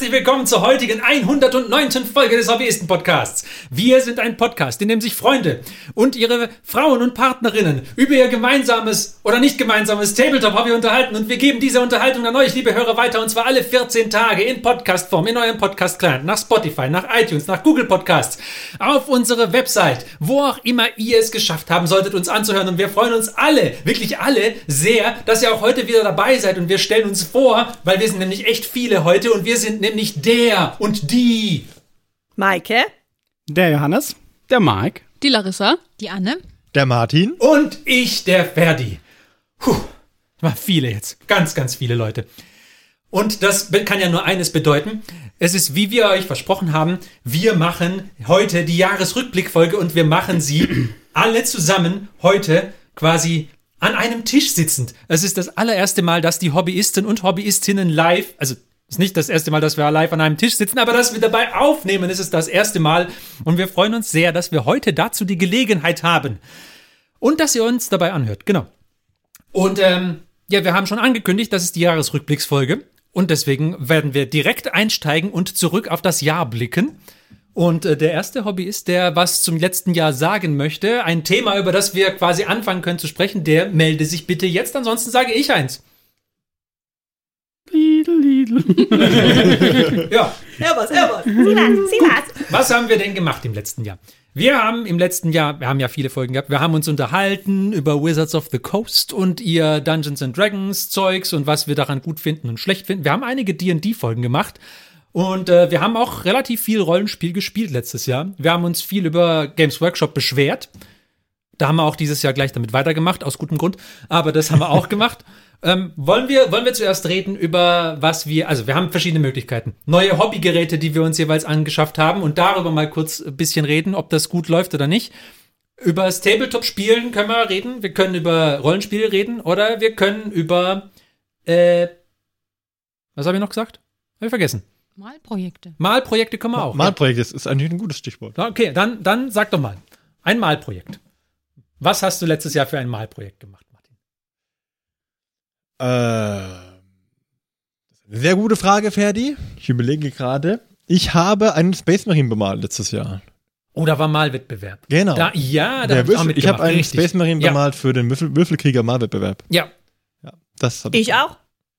herzlich willkommen zur heutigen 109. Folge des Hobbyisten-Podcasts. Wir sind ein Podcast, in dem sich Freunde und ihre Frauen und Partnerinnen über ihr gemeinsames oder nicht gemeinsames Tabletop-Hobby unterhalten und wir geben diese Unterhaltung an euch, liebe Hörer, weiter und zwar alle 14 Tage in Podcast-Form, in eurem Podcast-Client, nach Spotify, nach iTunes, nach Google Podcasts, auf unsere Website, wo auch immer ihr es geschafft haben solltet, uns anzuhören und wir freuen uns alle, wirklich alle, sehr, dass ihr auch heute wieder dabei seid und wir stellen uns vor, weil wir sind nämlich echt viele heute und wir sind nämlich der und die. Maike. Der Johannes. Der Mike. Die Larissa. Die Anne. Der Martin. Und ich, der Ferdi. Puh, war viele jetzt. Ganz, ganz viele Leute. Und das kann ja nur eines bedeuten. Es ist, wie wir euch versprochen haben, wir machen heute die Jahresrückblickfolge und wir machen sie alle zusammen heute quasi an einem Tisch sitzend. Es ist das allererste Mal, dass die Hobbyisten und Hobbyistinnen live, also ist nicht das erste Mal, dass wir live an einem Tisch sitzen, aber dass wir dabei aufnehmen, ist es das erste Mal. Und wir freuen uns sehr, dass wir heute dazu die Gelegenheit haben. Und dass ihr uns dabei anhört, genau. Und ähm, ja, wir haben schon angekündigt, das ist die Jahresrückblicksfolge. Und deswegen werden wir direkt einsteigen und zurück auf das Jahr blicken. Und äh, der erste Hobby ist, der was zum letzten Jahr sagen möchte. Ein Thema, über das wir quasi anfangen können zu sprechen, der melde sich bitte jetzt. Ansonsten sage ich eins. Lidl, Lidl. ja. Ja, was, ja, was. Sieh was, sieh was. Was haben wir denn gemacht im letzten Jahr? Wir haben im letzten Jahr, wir haben ja viele Folgen gehabt, wir haben uns unterhalten über Wizards of the Coast und ihr Dungeons and Dragons Zeugs und was wir daran gut finden und schlecht finden. Wir haben einige D&D-Folgen gemacht und äh, wir haben auch relativ viel Rollenspiel gespielt letztes Jahr. Wir haben uns viel über Games Workshop beschwert. Da haben wir auch dieses Jahr gleich damit weitergemacht, aus gutem Grund. Aber das haben wir auch gemacht. Ähm, wollen, wir, wollen wir zuerst reden über was wir, also wir haben verschiedene Möglichkeiten. Neue Hobbygeräte, die wir uns jeweils angeschafft haben und darüber mal kurz ein bisschen reden, ob das gut läuft oder nicht. Über das Tabletop-Spielen können wir reden, wir können über Rollenspiele reden oder wir können über, äh, was habe ich noch gesagt? Habe ich vergessen. Malprojekte. Malprojekte können wir auch. Malprojekt ist, ist eigentlich ein gutes Stichwort. Okay, dann, dann sag doch mal. Ein Malprojekt. Was hast du letztes Jahr für ein Malprojekt gemacht, sehr gute Frage, Ferdi. Ich überlege gerade. Ich habe einen Space Marine bemalt letztes Jahr. Oh, da war Malwettbewerb. Genau. Da, ja, da Der hab ich auch Würfel, ich habe mitgemacht. einen Richtig. Space Marine Ja. bemalt für den Würfel, Würfelkrieger Malwettbewerb. Ja. Ja, das hab Ich auch.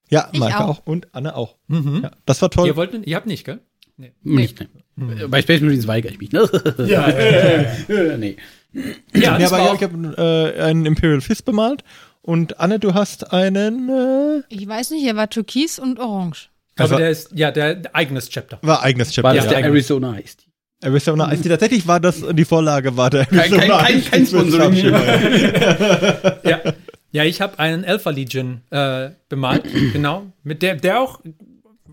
Ja, Ich Maike auch. auch. und Anne auch. Mhm. Ja, das war toll. Ihr wollt, ihr habt nicht, gell? Nicht, ne. Bei Space Marines weigere ich mich. Ne? Ja, Äh, nee. Ja, ja, aber ja, ich habe äh, einen Imperial Fist bemalt. Und Anne, du hast einen, äh, Ich weiß nicht, er war türkis und orange. aber also- der ist, ja, der eigenes Chapter. war eigenes Chapter. War das Ja, der. Arizona heißt? Arizona, also tatsächlich war das, die Vorlage war der Kein, kein, kein, kein Sponsoring. Ja. Ja, ich habe einen Alpha Legion äh, bemalt, genau. Mit der, der auch,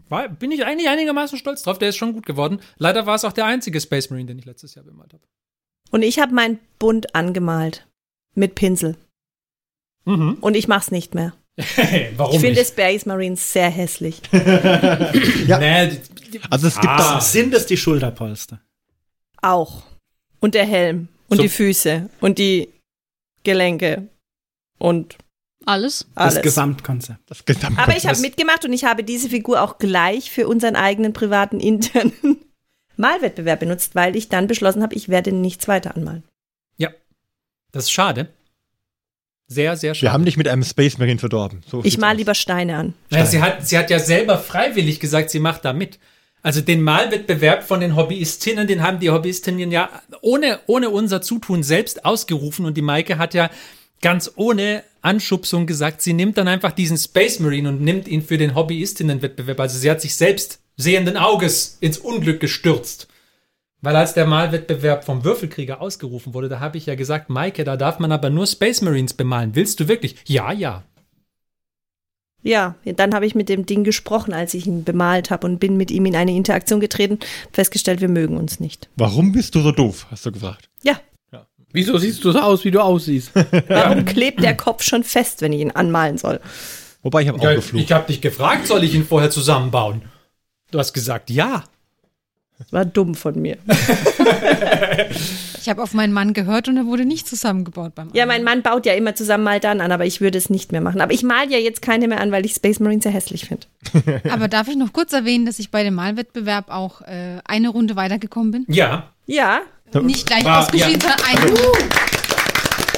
war, bin ich eigentlich einigermaßen stolz drauf, der ist schon gut geworden. Leider war es auch der einzige Space Marine, den ich letztes Jahr bemalt habe. Und ich habe mein Bund angemalt. Mit Pinsel. Mhm. Und ich mach's nicht mehr. Warum ich finde? Space Marines sehr hässlich. Ja. Nee, Also es gibt Ah. da, Sind es die Schulterpolster? Auch. Und der Helm. Und So- die Füße. Und die Gelenke. Und Alles. alles. Das Gesamtkonzept. das Gesamtkonzept. Aber ich habe mitgemacht und ich habe diese Figur auch gleich für unseren eigenen privaten internen Malwettbewerb benutzt, weil ich dann beschlossen habe, ich werde nichts weiter anmalen. das ist schade. Sehr, sehr schade. Wir haben dich mit einem Space Marine verdorben. So Ich mal aus. lieber Steine an. Naja, sie, hat, sie hat ja selber freiwillig gesagt, sie macht da mit. Also den Malwettbewerb von den Hobbyistinnen, den haben die Hobbyistinnen ja ohne, ohne unser Zutun selbst ausgerufen und die Maike hat ja ganz ohne Anschubsung gesagt, sie nimmt dann einfach diesen Space Marine und nimmt ihn für den Hobbyistinnenwettbewerb. Also sie hat sich selbst sehenden Auges ins Unglück gestürzt. Weil als der Malwettbewerb vom Würfelkrieger ausgerufen wurde, da habe ich ja gesagt, Maike, da darf man aber nur Space Marines bemalen. Willst du wirklich? Ja, ja. Ja, dann habe ich mit dem Ding gesprochen, als ich ihn bemalt habe und bin mit ihm in eine Interaktion getreten, festgestellt, wir mögen uns nicht. Warum bist du so doof, hast du gefragt. Ja, Wieso siehst du so aus, wie du aussiehst? warum klebt der Kopf schon fest, wenn ich ihn anmalen soll? Wobei ich habe auch Ja, geflucht. ich habe dich gefragt, soll ich ihn vorher zusammenbauen? Du hast gesagt, ja. Das war dumm von mir. Ich habe auf meinen Mann gehört und er wurde nicht zusammengebaut beim Ja, mein Mann baut ja immer zusammen mal dann an, aber ich würde es nicht mehr machen. Aber ich mal ja jetzt keine mehr an, weil ich Space Marine sehr hässlich finde. Aber darf ich noch kurz erwähnen, dass ich bei dem Malwettbewerb auch äh, eine Runde weitergekommen bin? Ja, Ja, Nicht gleich War- ausgeschieden, ja. sondern ein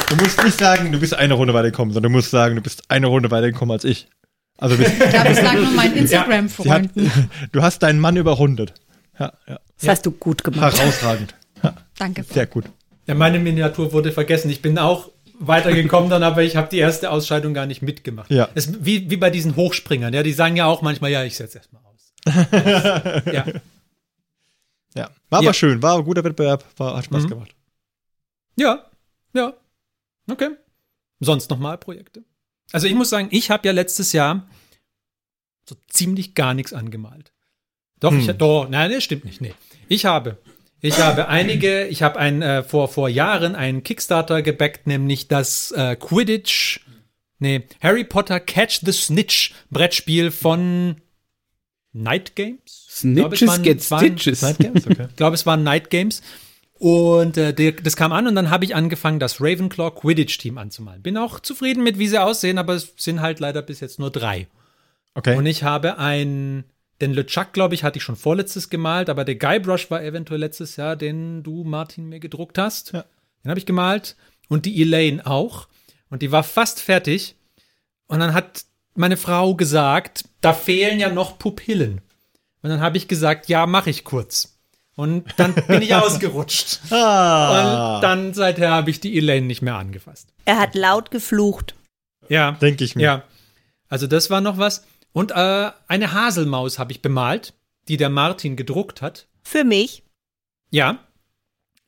Du musst nicht sagen, du bist eine Runde weitergekommen, sondern du musst sagen, du bist eine Runde weitergekommen als ich. Also bist, Ich glaube, ich sage nur meinen Instagram-Freunden. du hast deinen Mann überrundet. Ja, ja. das hast du gut gemacht. Herausragend. Danke. Sehr gut. ja, meine Miniatur wurde vergessen. Ich bin auch weitergekommen dann, aber ich habe die erste Ausscheidung gar nicht mitgemacht. Ja. Es, wie, wie bei diesen Hochspringern, ja, die sagen ja auch manchmal, ja, ich setze erstmal aus. ja. Ja. War Ja. aber schön, war ein guter Wettbewerb, war, hat Spaß Mhm. gemacht. Ja, ja. Okay. Sonst noch mal Projekte. Also ich muss sagen, ich habe ja letztes Jahr so ziemlich gar nichts angemalt. Doch, ich Hm. doch, nein, das stimmt nicht. Nee. Ich habe ich habe einige, ich habe ein äh, vor vor Jahren einen Kickstarter gebackt, nämlich das äh, Quidditch nee, Harry Potter Catch the Snitch Brettspiel von Night Games. Ich glaube, es Snitches waren- get waren- stitches. Okay. ich glaube, es waren Night Games. Und äh, der, das kam an und dann habe ich angefangen, das Ravenclaw Quidditch-Team anzumalen. Bin auch zufrieden mit, wie sie aussehen, aber es sind halt leider bis jetzt nur drei. okay. Und ich habe ein, den LeChuck, glaube ich, hatte ich schon vorletztes gemalt, aber der Guybrush war eventuell letztes Jahr, den du, Martin, mir gedruckt hast. Ja. Den habe ich gemalt. Und die Elaine auch. Und die war fast fertig. Und dann hat meine Frau gesagt, da fehlen ja noch Pupillen. Und dann habe ich gesagt, ja, mache ich kurz. Und dann bin ich ausgerutscht. ah, Und dann seither habe ich die Elaine nicht mehr angefasst. Er hat laut geflucht. Ja. denke ich mir. Ja. Also das war noch was. Und äh, eine Haselmaus habe ich bemalt, die der Martin gedruckt hat. Für mich. Ja.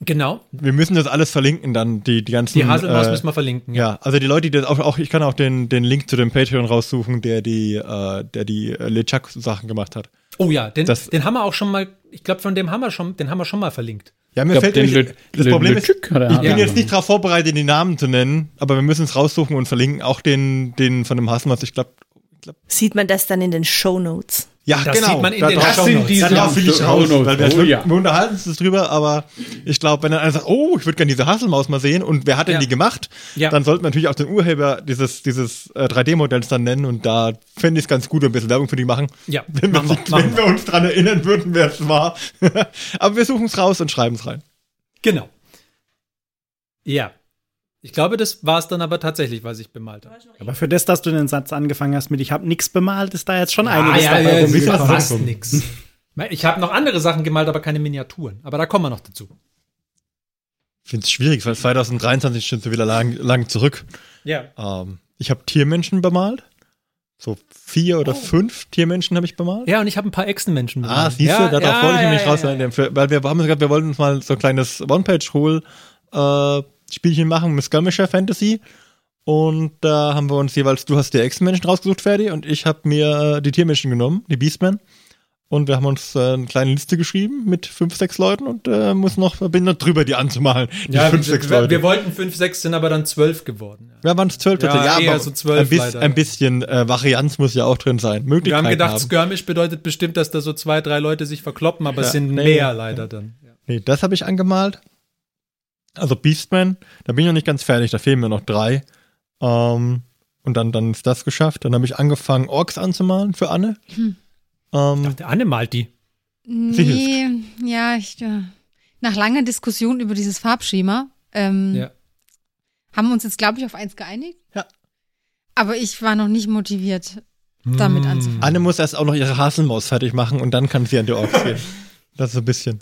Genau. Wir müssen das alles verlinken dann, die, die ganzen. Die Haselmaus äh, müssen wir verlinken. Ja, also die Leute, die das auch, auch ich kann auch den, den Link zu dem Patreon raussuchen, der die, äh, der die äh, LeChuck-Sachen gemacht hat. Oh ja, den, Das- den haben wir auch schon mal, ich glaube, von dem haben wir schon, den haben wir schon mal verlinkt. Ja, mir Ich glaub, fällt nämlich, Le- das Le- Problem ist, hat er ich haben. bin Ja. jetzt nicht darauf vorbereitet, die Namen zu nennen, aber wir müssen es raussuchen und verlinken. Auch den, den von dem Haselmaus, ich glaube, Sieht man das dann in den Shownotes? ja, Das genau. sieht man in da den drauf- Shownotes. sind diese da finde ich raus, Shownotes. weil wir, Oh, ja. wir unterhalten uns drüber, aber ich glaube, wenn dann einer sagt, oh, ich würde gerne diese Haselmaus mal sehen und wer hat denn Ja. die gemacht, Ja. dann sollten wir natürlich auch den Urheber dieses, dieses äh, 3D-Modells dann nennen und da fände ich es ganz gut, wenn wir ein bisschen Werbung für die machen. Ja, Wenn, wir, machen wir, machen wenn wir uns dran erinnern würden, wer es war. aber wir suchen es raus und schreiben es rein. Genau. Ja. Ich glaube, das war es dann aber tatsächlich, was ich bemalt habe. Aber für das, dass du den Satz angefangen hast mit Ich habe nichts bemalt, ist da jetzt schon Ah, einiges ja, dabei ja, rumgekommen. ja, fast nix. Ich habe noch andere Sachen gemalt, aber keine Miniaturen. Aber da kommen wir noch dazu. Ich finde es schwierig, weil 2023 schon so wieder lang, lang zurück. Ja. Ähm, ich habe Tiermenschen bemalt. So vier oder fünf Tiermenschen habe ich bemalt. Ja, und ich habe ein paar Echsenmenschen Ah, bemalt. siehst du, ja, darauf ja, wollte ich ja, nämlich ja, raus, ja. Weil wir haben gesagt, wir wollten uns mal so ein kleines One-Page-Rule-Spielchen machen mit Skirmisher Fantasy. Und da haben wir uns jeweils, du hast die Echsenmenschen rausgesucht, Ferdi, und ich habe mir äh, die Tiermenschen genommen, die Beastmen. Und wir haben uns äh, eine kleine Liste geschrieben mit fünf, sechs Leuten und äh, muss noch, bin noch drüber, die anzumalen. Die Ja, fünf, wir, sechs Leute. wir wollten fünf, sechs, sind aber dann zwölf geworden. Ja. Ja, waren es zwölf Ja, tatsächlich. eher aber so zwölf ein, bis, ein ja. bisschen äh, Varianz muss ja auch drin sein. Wir haben gedacht, haben. Skirmish bedeutet bestimmt, dass da so zwei, drei Leute sich verkloppen, aber es Ja. sind Nee, mehr leider dann. Ja. Nee, das habe ich angemalt. Also Beastman, da bin ich noch nicht ganz fertig, da fehlen mir noch drei. Ähm, und dann, dann ist das geschafft. Dann habe ich angefangen, Orks anzumalen für Anne. Ähm, Der Anne malt die. Nee, ja, ich, äh, nach langer Diskussion über dieses Farbschema ähm, Ja. haben wir uns jetzt, glaube ich, auf eins geeinigt. Ja. Aber ich war noch nicht motiviert, damit Hm. anzufangen. Anne muss erst auch noch ihre Haselmaus fertig machen und dann kann sie an die Orks gehen. Das ist so ein bisschen.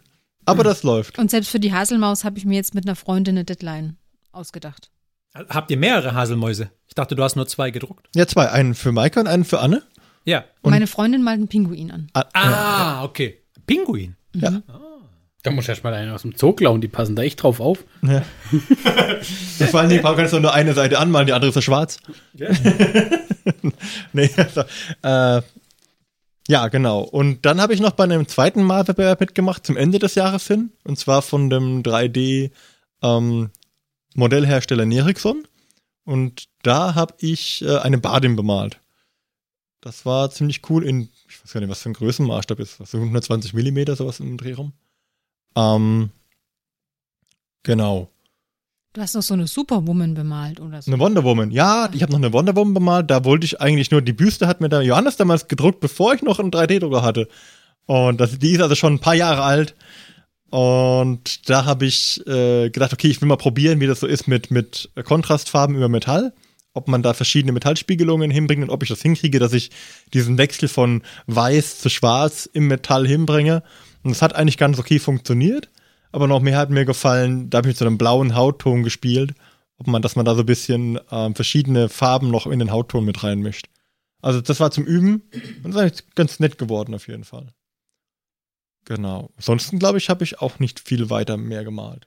Aber das läuft. Und selbst für die Haselmaus habe ich mir jetzt mit einer Freundin eine Deadline ausgedacht. Habt ihr mehrere Haselmäuse? Ich dachte, du hast nur zwei gedruckt. Ja, zwei. Einen für Maike und einen für Anne. Ja. Und- Meine Freundin malt einen Pinguin an. Ah, Ah, okay. Pinguin. Ja. Da muss erst mal einen aus dem Zoo klauen, die passen da echt drauf auf. Ja. Vor allen Dingen kannst du nur eine Seite anmalen, die andere ist ja schwarz. nee, also, äh, ja, genau. Und dann habe ich noch bei einem zweiten Malwettbewerb mitgemacht zum Ende des Jahres hin. Und zwar von dem 3D ähm, Nerixon. Und da habe ich äh, eine Badin bemalt. Das war ziemlich cool in, ich weiß gar nicht, was für ein Größenmaßstab ist. Was, so 120 Millimeter, sowas im Dreh rum. Ähm, genau. Du hast noch so eine Superwoman bemalt oder so. Eine Wonder Woman. Ja, ich habe noch eine Wonder Woman bemalt. Da wollte ich eigentlich nur, die Büste hat mir der Johannes damals gedruckt, bevor ich noch einen 3D-Drucker hatte. Und das, die ist also schon ein paar Jahre alt. Und da habe ich äh, gedacht, okay, ich will mal probieren, wie das so ist mit, mit Kontrastfarben über Metall. Ob man da verschiedene Metallspiegelungen hinbringt und ob ich das hinkriege, dass ich diesen Wechsel von weiß zu schwarz im Metall hinbringe. Und das hat eigentlich ganz okay funktioniert. Aber noch mehr hat mir gefallen, da habe ich mit so einem blauen Hautton gespielt, ob man, dass man da so ein bisschen ähm, verschiedene Farben noch in den Hautton mit reinmischt. Also das war zum Üben und das ist ganz nett geworden auf jeden Fall. Genau. Ansonsten glaube ich, habe ich auch nicht viel weiter mehr gemalt.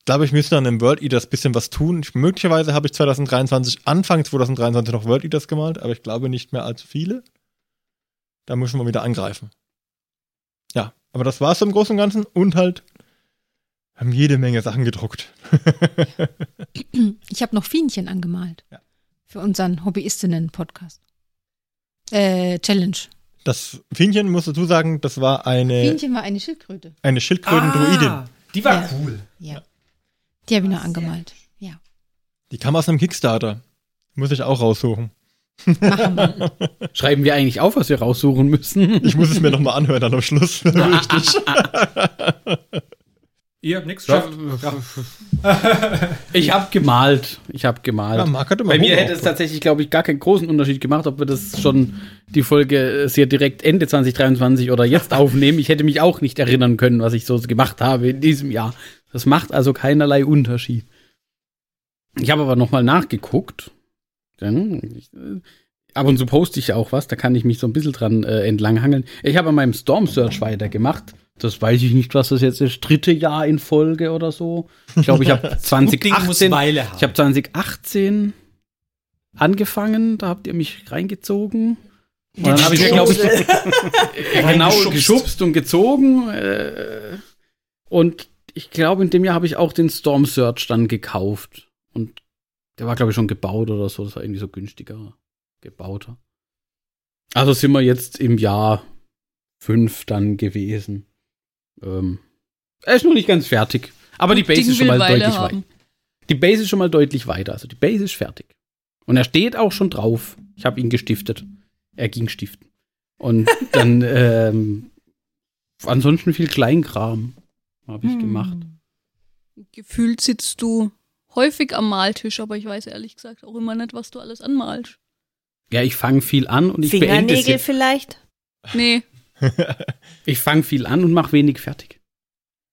Ich glaube, ich müsste an dem World Eaters bisschen was tun. Ich, möglicherweise habe ich 2023, Anfang 2023 noch World Eaters gemalt, aber ich glaube nicht mehr allzu viele. Da müssen wir wieder angreifen. Aber das war es im Großen und Ganzen und halt haben jede Menge Sachen gedruckt. Ich habe noch Fienchen angemalt. Ja. Für unseren Hobbyistinnen-Podcast. Äh, Challenge. Das Fienchen, musst du sagen, das war eine, Fienchen war eine Schildkröte. eine Schildkröten-Druidin. Ah, die war Ja. cool. Ja. Die habe ich noch angemalt. Ja. Die kam aus einem Kickstarter. Muss ich auch raussuchen. Machen wir. Schreiben wir eigentlich auf, was wir raussuchen müssen? Ich muss es mir nochmal anhören dann am Schluss. Richtig. Ihr habt nichts geschafft. Ich habe gemalt. Ich habe gemalt. Ja, Bei mir hätte es tatsächlich, glaube ich, gar keinen großen Unterschied gemacht, ob wir das schon die Folge äh, sehr direkt Ende 2023 oder jetzt aufnehmen. Ich hätte mich auch nicht erinnern können, was ich so gemacht habe in diesem Jahr. Das macht also keinerlei Unterschied. Ich habe aber noch mal nachgeguckt. Denn ich, äh, ab und zu poste ich ja auch was, da kann ich mich so ein bisschen dran äh, entlanghangeln. Ich habe an meinem Storm Search weitergemacht. Das weiß ich nicht, was das jetzt ist. Dritte Jahr in Folge oder so. Ich glaube, ich habe Ding muss 2018 Weile haben. ich habe 2018 angefangen, da habt ihr mich reingezogen. Und dann habe ich mir, glaube ich, genau geschubst und gezogen. Äh, und ich glaube, in dem Jahr habe ich auch den Storm Search dann gekauft. Und der war, glaube ich, schon gebaut oder so. Das war irgendwie so günstiger gebauter. Also sind wir jetzt im Jahr 5 dann gewesen. Ähm, er ist noch nicht ganz fertig. Aber die Base Ding ist schon mal Weile deutlich weiter. Die Base ist schon mal deutlich weiter. Also die Base ist fertig. Und er steht auch schon drauf. Ich habe ihn gestiftet. Er ging stiften. Und dann ähm, ansonsten viel Kleinkram habe ich Hm. gemacht. Gefühlt sitzt du häufig am Maltisch, aber ich weiß ehrlich gesagt auch immer nicht, was du alles anmalst. Ja, ich fange viel an und ich beende es Fingernägel jetzt. vielleicht? Nee, Ich fange viel an und mache wenig fertig.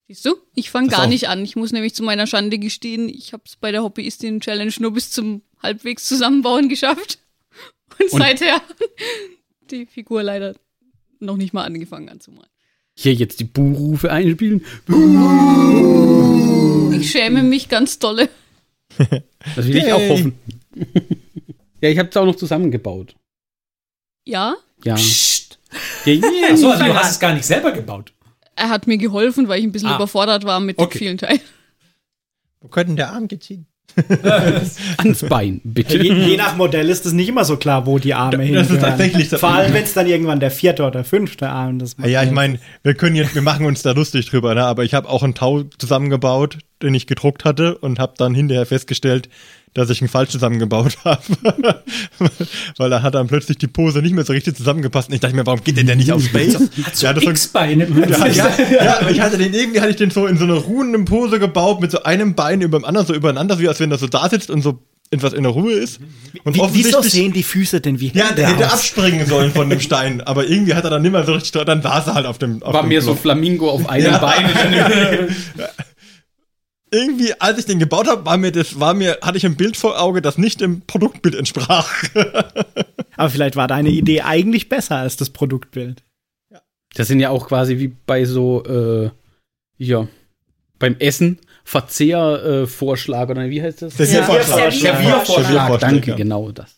siehst du? Ich fange gar nicht an. Ich muss nämlich zu meiner Schande gestehen, ich habe es bei der Hobbyistin-Challenge nur bis zum halbwegs zusammenbauen geschafft. Und, Und- seither die Figur leider noch nicht mal angefangen anzumalen. Hier jetzt die Buhrufe einspielen. Ich schäme mich ganz dolle. Das will ich auch hoffen. ja, ich habe es auch noch zusammengebaut. Ja, Ja. Psst. ja, Achso, ja. du hast es gar nicht selber gebaut. er hat mir geholfen, weil ich ein bisschen Ah. überfordert war mit Okay. den vielen Teilen. Wo könnte der Arm gezogen? ans Bein, bitte. Je, je nach Modell ist es nicht immer so klar, wo die Arme Das ist tatsächlich so. Vor allem, wenn es dann irgendwann der vierte oder fünfte Arm ist. Ja, ich meine, wir können jetzt, wir machen uns da lustig drüber, ne? aber ich habe auch einen Tau zusammengebaut, den ich gedruckt hatte und habe dann hinterher festgestellt, dass ich ihn falsch zusammengebaut habe. Weil da hat dann plötzlich die Pose nicht mehr so richtig zusammengepasst. Und ich dachte mir, warum geht denn der nicht auf Space? Hat so Ja, das war- X-Beine Ja, ja, ja, aber ich hatte den irgendwie hatte ich den so in so einer ruhenden Pose gebaut mit so einem Bein über dem anderen so übereinander, wie als wenn er so da sitzt und so etwas in der Ruhe ist. Und Wie, wieso offensichtlich sehen die Füße denn wie ja, der hätte aus? abspringen sollen von dem Stein, aber irgendwie hat er dann nicht mehr so richtig, dann saß er halt auf dem auf War dem mir so Knopf. Flamingo auf einem Ja. Bein. irgendwie, als ich den gebaut habe, war mir das, war mir, hatte ich ein Bild vor Auge, das nicht dem Produktbild entsprach. Aber vielleicht war deine Idee eigentlich besser als das Produktbild. Das sind ja auch quasi wie bei so, äh, ja, beim Essen Verzehrvorschlag äh, Vorschlag, oder wie heißt das? Das ist Ja. ja Vorschlag. Serviervorschlag. Serviervorschlag, Danke, ja. genau das.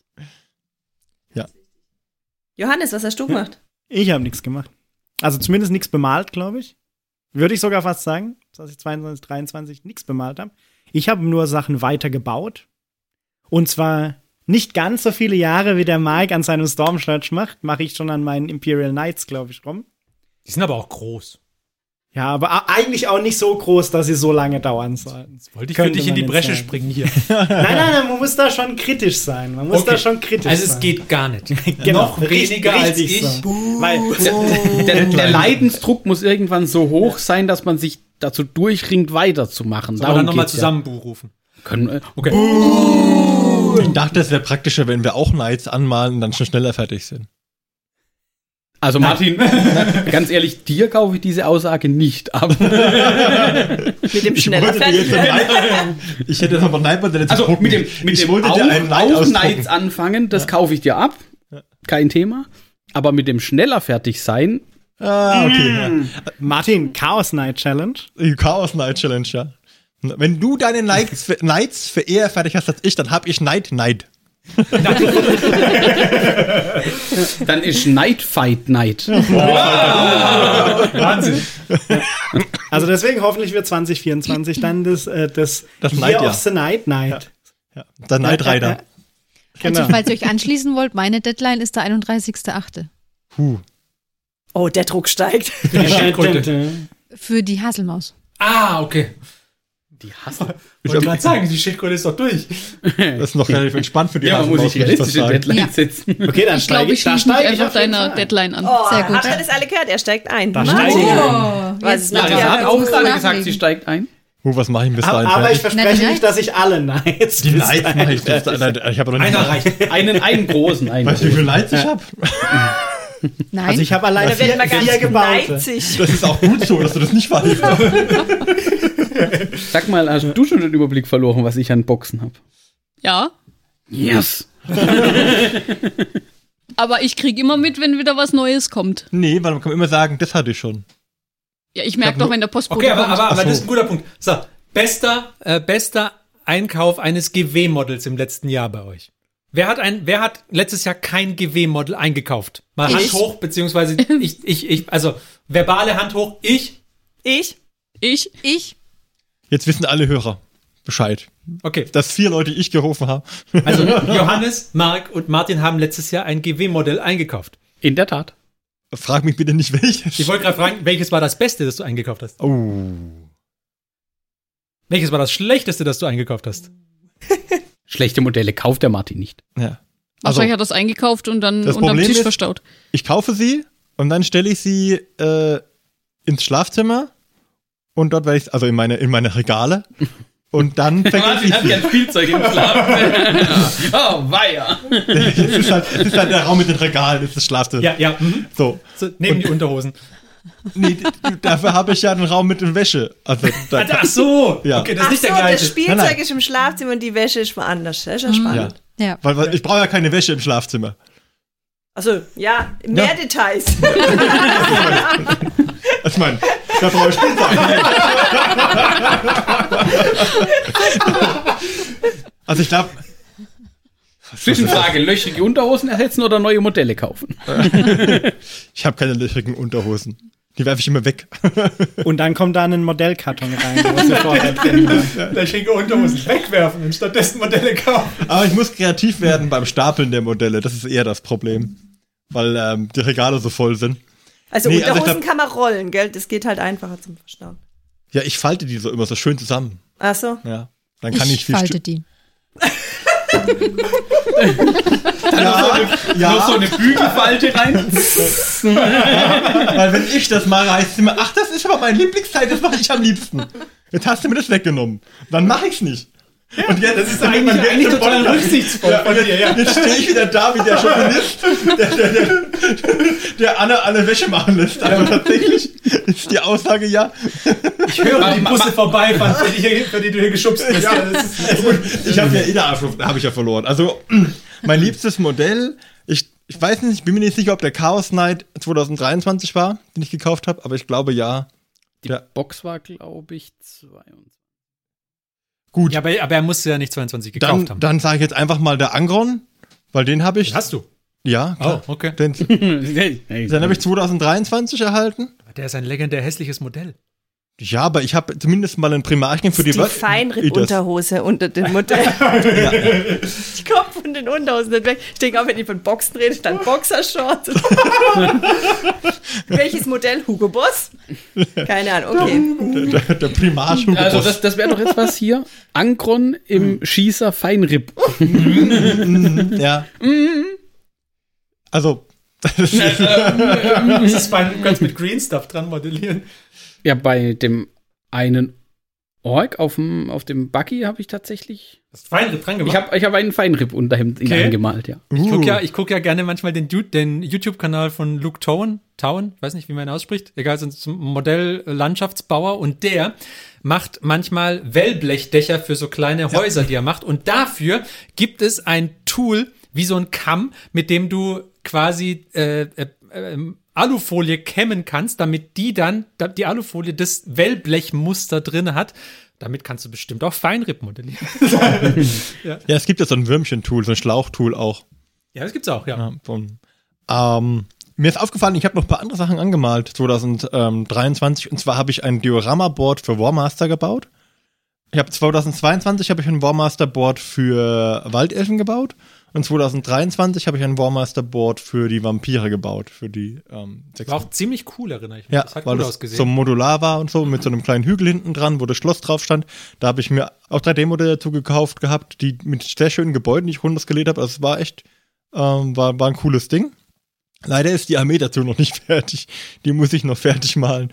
Johannes, was hast du gemacht? Ich habe nichts gemacht. Also zumindest nichts bemalt, glaube ich. Würde ich sogar fast sagen, dass ich 22, 23 nichts bemalt habe. Ich habe nur Sachen weitergebaut. Und zwar nicht ganz so viele Jahre, wie der Mike an seinem Storm Church macht, mache ich schon an meinen Imperial Knights, glaube ich, rum. Die sind aber auch groß. Ja, aber eigentlich auch nicht so groß, dass sie so lange dauern sollten. Wollte ich für dich in die jetzt Bresche sagen. springen hier. Nein, nein, nein, man muss da schon kritisch sein. Man muss Okay. da schon kritisch Also sein. es geht gar nicht. Genau, Noch weniger als ich. so. Weil, Der, der Leidensdruck muss irgendwann so hoch sein, dass man sich dazu durchringt, weiterzumachen. Aber dann nochmal zusammen Buh rufen. Ja. Können, äh, Okay. Ich dachte, es wäre praktischer, wenn wir auch Knights anmalen und dann schon schneller fertig sind. Also Martin, ganz ehrlich, dir kaufe ich diese Aussage nicht ab. Mit dem schneller Ich hätte jetzt aber Knight Modell jetzt Also gucken. mit dem, mit ich dem auch ausdrucken. Knights anfangen, das kaufe ich dir ab. Kein Thema. Aber mit dem schneller fertig sein, Ah, okay. Ja. Martin, Chaos Night Challenge. Chaos Knight Challenge, ja. Wenn du deine Knights für, Knights für eher fertig hast als ich, dann hab ich Knight Knight. Dann ist Night Fight Night. Wahnsinn. Also deswegen hoffentlich wird 2024 dann das, äh, das, Das Year Night, ja. of the Night Night. Ja. Der Ja, ja, Rider. ja. Also, Genau. falls ihr euch anschließen wollt, meine Deadline ist der 31.8. Puh. Oh, der Druck steigt. Die Schildkröte. Für die Haselmaus. Ah, okay. Die hassen. Ich wollte gerade sagen, die Schildkröte ist doch durch. Das ist noch relativ entspannt für die Ja, man muss sich realistische sagen. Deadline setzen. Okay, dann Ich steige glaube, ich, da steige ich einfach auf deiner Fall. Deadline an. Oh, Sehr gut. Habt ihr das alle gehört? Er steigt ein. Da steige ich ein. Oh, Was ist ja, hat auch gerade gesagt, sie steigt ein. Puh, was mache ich bis Aber, dahin aber ich verspreche nicht, dass ich alle Nights Die dahin mache ich. Ich habe noch nicht Einer reicht. Einen, einen großen. Einen Weißt du, wie viele Knights ich habe? Nein. Also ich habe alleine vier, vier geizig. Das ist auch gut so, dass du das nicht weißt. Sag mal, hast du schon den Überblick verloren, was ich an Boxen habe? Ja, Yes. aber ich kriege immer mit, wenn wieder was Neues kommt. Nee, weil man kann immer sagen, das hatte ich schon. Ja, ich merke doch, wenn der Postbote Okay, aber, kommt. aber, aber so. das ist ein guter Punkt. So, bester, äh, bester Einkauf eines GW-Models im letzten Jahr bei euch. Wer hat ein, wer hat letztes Jahr kein GW-Model eingekauft? Mal Hand Ich. hoch, beziehungsweise ich, ich, ich, also verbale Hand hoch, ich. Ich? ich, ich. Jetzt wissen alle Hörer Bescheid. Okay, Dass vier Leute ich gerufen habe. also Johannes, Marc und Martin haben letztes Jahr ein GW-Modell eingekauft. In der Tat. Frag mich bitte nicht welches. Ich wollte gerade fragen, welches war das Beste, das du eingekauft hast? Oh. Welches war das Schlechteste, das du eingekauft hast? Schlechte Modelle kauft der Martin nicht. Ja. Also, wahrscheinlich hat er das eingekauft und dann das unterm Problem Tisch ist- verstaut. ich kaufe sie und dann stelle ich sie äh, ins Schlafzimmer und dort werde ich, also in meine, in meine Regale. Und dann vergesse ich sie. Spielzeug im Schlaf. oh, weia. es, ist halt, es ist halt der Raum mit den Regalen, das ist das Schlafzimmer. Ja, ja, mhm. So. so, neben die Unterhosen. Nee, dafür habe ich ja den Raum mit den Wäsche. Also, da, Ach so, Ja. okay, das Ach ist nicht so, der das gleiche. Spielzeug Nein, nein. ist im Schlafzimmer und die Wäsche ist woanders. Das ist ja spannend. Ja. weil, weil ich brauche ja keine Wäsche im Schlafzimmer. Also, ja, mehr Ja. Details. Ich meine, da brauche ich Spielzeug. also ich glaube, Zwischenfrage: Löchrige Unterhosen ersetzen oder neue Modelle kaufen? ich habe keine löchrigen Unterhosen. Die werfe ich immer weg. Und dann kommt da ein Modellkarton rein. Löchrige Unterhosen wegwerfen und stattdessen Modelle kaufen. Aber ich muss kreativ werden beim Stapeln der Modelle. Das ist eher das Problem. Weil ähm, die Regale so voll sind. Also, Nee, also ich Unterhosen glaub- kann man rollen, gell? Das geht halt einfacher zum Verstauen. Ja, ich falte die so immer so schön zusammen. Ach so. Ja. Dann kann ich, Ich viel falte die. Ja, ja. Noch so eine Bügelfalte rein. Weil wenn ich das mache, heißt es immer, ach, das ist aber mein Lieblingsteil, das mache ich am liebsten. Jetzt hast du mir das weggenommen. Dann mache ich's nicht. Und jetzt Das ist eigentlich, eigentlich total rücksichtsvoll Ja, von dir, jetzt, ja. jetzt stehe ich wieder da wie der Chauvinist, der, der, der, der Anne alle Wäsche machen lässt. Aber tatsächlich ist die Aussage ja, Ich höre die Busse vorbeifahren, für die, hier- für die du hier geschubst bist. Ja, ist, ich habe ja eh der Arschluft, habe ich ja verloren. Also mein liebstes Modell, ich, ich weiß nicht, ich bin mir nicht sicher, ob der Chaos Knight 2023 war, den ich gekauft habe, aber ich glaube ja. Die Ja. Box war, glaube ich, 22. Gut, ja, aber, aber er musste ja nicht 22 gekauft dann, haben. dann sage ich jetzt einfach mal der Angron, weil den habe ich. Den hast du. Ja, Oh, klar. okay. Den, hey, den habe ich 2023 erhalten. Der ist ein legendär hässliches Modell. Ja, aber ich habe zumindest mal ein Primarchen für Die, die, Feinripp-Unterhose unter den Modellen. Ich komme von den Unterhosen nicht weg. Ich denke auch, wenn ich von Boxen rede, dann Boxershorts. Welches Modell? Hugo Boss? Keine Ahnung, okay. Der, der Primarsch Hugo Also Boss. das, das wäre doch jetzt was hier. Ankron im Schießer Feinripp. Ja. Also, Das ist fein, du kannst mit Green Stuff dran modellieren. Ja, bei dem einen Org auf dem, auf dem Buggy habe ich tatsächlich. Hast Feinripp dran gemacht? Ich habe ich hab einen Feinripp-Unterhemd Okay. eingemalt, ja. Ich gucke Uh. ja, ich guck ja gerne manchmal den, den YouTube-Kanal von Luke Towen, Towen, weiß nicht, wie man ihn ausspricht, egal, so ein Modell-Landschaftsbauer und der macht manchmal Wellblechdächer für so kleine Häuser, die er macht und dafür gibt es ein Tool, wie so ein Kamm, mit dem du quasi äh, äh, ähm, Alufolie kämmen kannst, damit die dann, da- die Alufolie das Wellblechmuster drin hat. Damit kannst du bestimmt auch Feinripp modellieren. ja, es gibt ja so ein Würmchen-Tool, so ein Schlauchtool auch. ja, das gibt's auch, ja. Ja, von, ähm, mir ist aufgefallen, ich habe noch ein paar andere Sachen angemalt 2023 und zwar habe ich ein Diorama-Board für Warmaster gebaut. Ich habe 2022 habe ich ein Warmaster-Board für Waldelfen gebaut und 2023 habe ich ein Warmaster-Board für die Vampire gebaut, für die ähm, War auch ziemlich cool, erinnere ich mich. ja, das hat weil gut das ausgesehen. so modular war und so, mit so einem kleinen Hügel hinten dran, wo das Schloss drauf stand. Da habe ich mir auch 3D-Modelle dazu gekauft gehabt, die mit sehr schönen Gebäuden, die ich runterskaliert habe. Also es war echt, ähm, war, war ein cooles Ding. Leider ist die Armee dazu noch nicht fertig. Die muss ich noch fertig malen.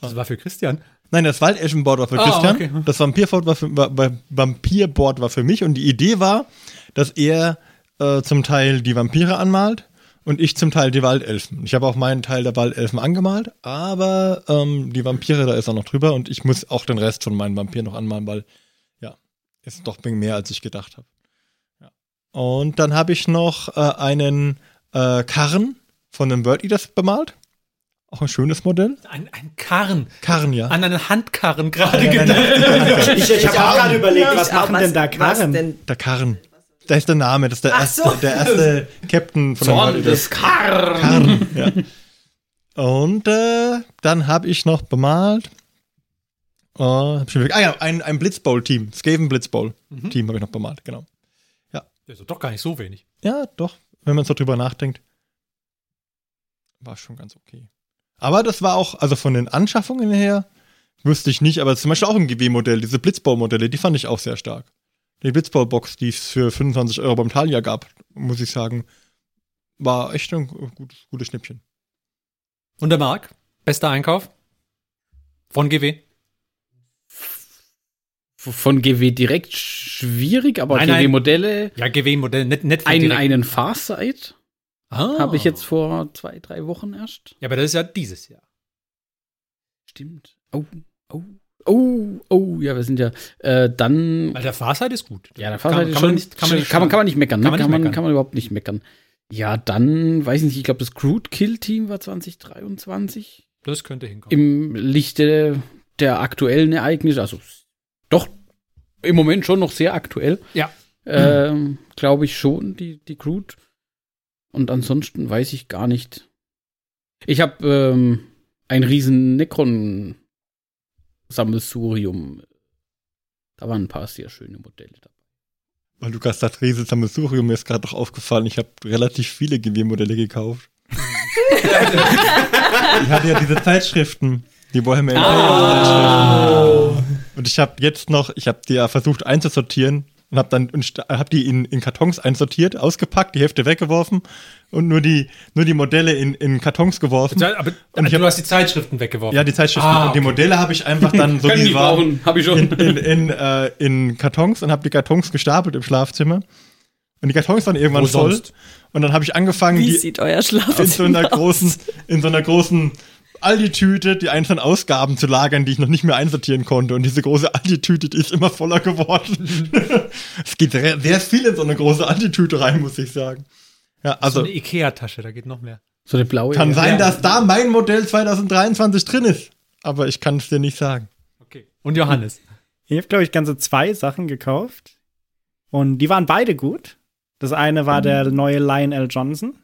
Das war für Christian. Nein, das Waldelfenboard war für Ah, Christian. okay. Das Vampirboard war für, war, war, Vampirboard war für mich und die Idee war, dass er äh, zum Teil die Vampire anmalt und ich zum Teil die Waldelfen. Ich habe auch meinen Teil der Waldelfen angemalt, aber ähm, die Vampire, da ist er noch drüber und ich muss auch den Rest von meinen Vampiren noch anmalen, weil ja, ist doch mehr, als ich gedacht habe. Ja. Und dann habe ich noch äh, einen äh, Karren von einem World Eaters bemalt. Auch ein schönes Modell. Ein, ein Karren. Karren, ja. An einen Handkarren gerade gedacht. Ich, ich habe auch gerade überlegt, was Ich auch, machen denn da was Karren? denn? Der Karren. Da ist der Name, das ist der Ach erste, so. der erste Captain von Zorn der des Karren. Karren. Ja. Und äh, dann habe ich noch bemalt. Äh, hab ich ah ja, ein, ein Blitzbowl-Team. Skaven Blitzbowl-Team habe ich noch bemalt, genau. Das ist doch gar nicht so wenig. Ja, doch, wenn man so drüber nachdenkt. War schon ganz okay. Aber das war auch, also von den Anschaffungen her, wüsste ich nicht, aber zum Beispiel auch im GW-Modell, diese Blitzbowl-Modelle, die fand ich auch sehr stark. Die Blitzbowl-Box, die es für 25 Euro beim Thalia gab, muss ich sagen, war echt ein gutes, gutes Schnippchen. Und der Marc? Bester Einkauf? Von GW? Von GW direkt schwierig, aber Nein, nein. GW-Modelle. Ja, GW-Modell, nicht, nicht Einen, direkt. einen Farsight ah. habe ich jetzt vor zwei, drei Wochen erst. Ja, aber das ist ja dieses Jahr. Stimmt. Oh, oh, oh, oh, ja, wir sind ja. Äh, dann. Weil der Farsight ist gut. Ja, der Farsight ist kann schon. man nicht, kann man nicht, kann man, kann man nicht meckern, ne? Kann man kann, man, meckern. kann man überhaupt nicht meckern. Ja, dann, weiß ich nicht, ich glaube, das Crude Kill Team war 2023. Das könnte hinkommen. Im Lichte der aktuellen Ereignisse, also doch im Moment schon noch sehr aktuell. Ja. Ähm, glaube ich schon, die, die Crude. Und ansonsten weiß ich gar nicht. Ich habe ähm, ein riesen Necron-Sammelsurium. Da waren ein paar sehr schöne Modelle dabei. Weil du gerade sagst, Riese Sammelsurium, mir ist gerade noch aufgefallen, ich habe relativ viele GW-Modelle gekauft. ich hatte ja diese Zeitschriften, die Warhammer Zeitschriften. Und ich habe jetzt noch, ich habe die ja versucht einzusortieren und habe dann und hab die in, in Kartons einsortiert, ausgepackt, die Hälfte weggeworfen und nur die, nur die Modelle in, in Kartons geworfen. Ja, aber Und ich du hab- hast die Zeitschriften weggeworfen. Ja, die Zeitschriften. Ah, Und die okay. Modelle habe ich einfach dann so wie waren habe ich schon. in, in, in, äh, in Kartons und habe die Kartons gestapelt im Schlafzimmer. Und die Kartons waren irgendwann Wo voll. sonst? Und dann habe ich angefangen, Wie die sieht euer in so einer Schlafzimmer aus? großen, in so einer großen Aldi-Tüte die einzelnen Ausgaben zu lagern, die ich noch nicht mehr einsortieren konnte. Und diese große Aldi-Tüte, die ist immer voller geworden. es geht sehr, sehr viel in so eine große Aldi-Tüte rein, muss ich sagen. Ja, so also eine Ikea-Tasche, da geht noch mehr. So eine blaue. kann sein, dass da mein Modell 2023 drin ist. Aber ich kann es dir nicht sagen. Okay. Und Johannes? Ich habe, glaube ich, ganze zwei Sachen gekauft. Und die waren beide gut. Das eine war der neue Lionel Johnson.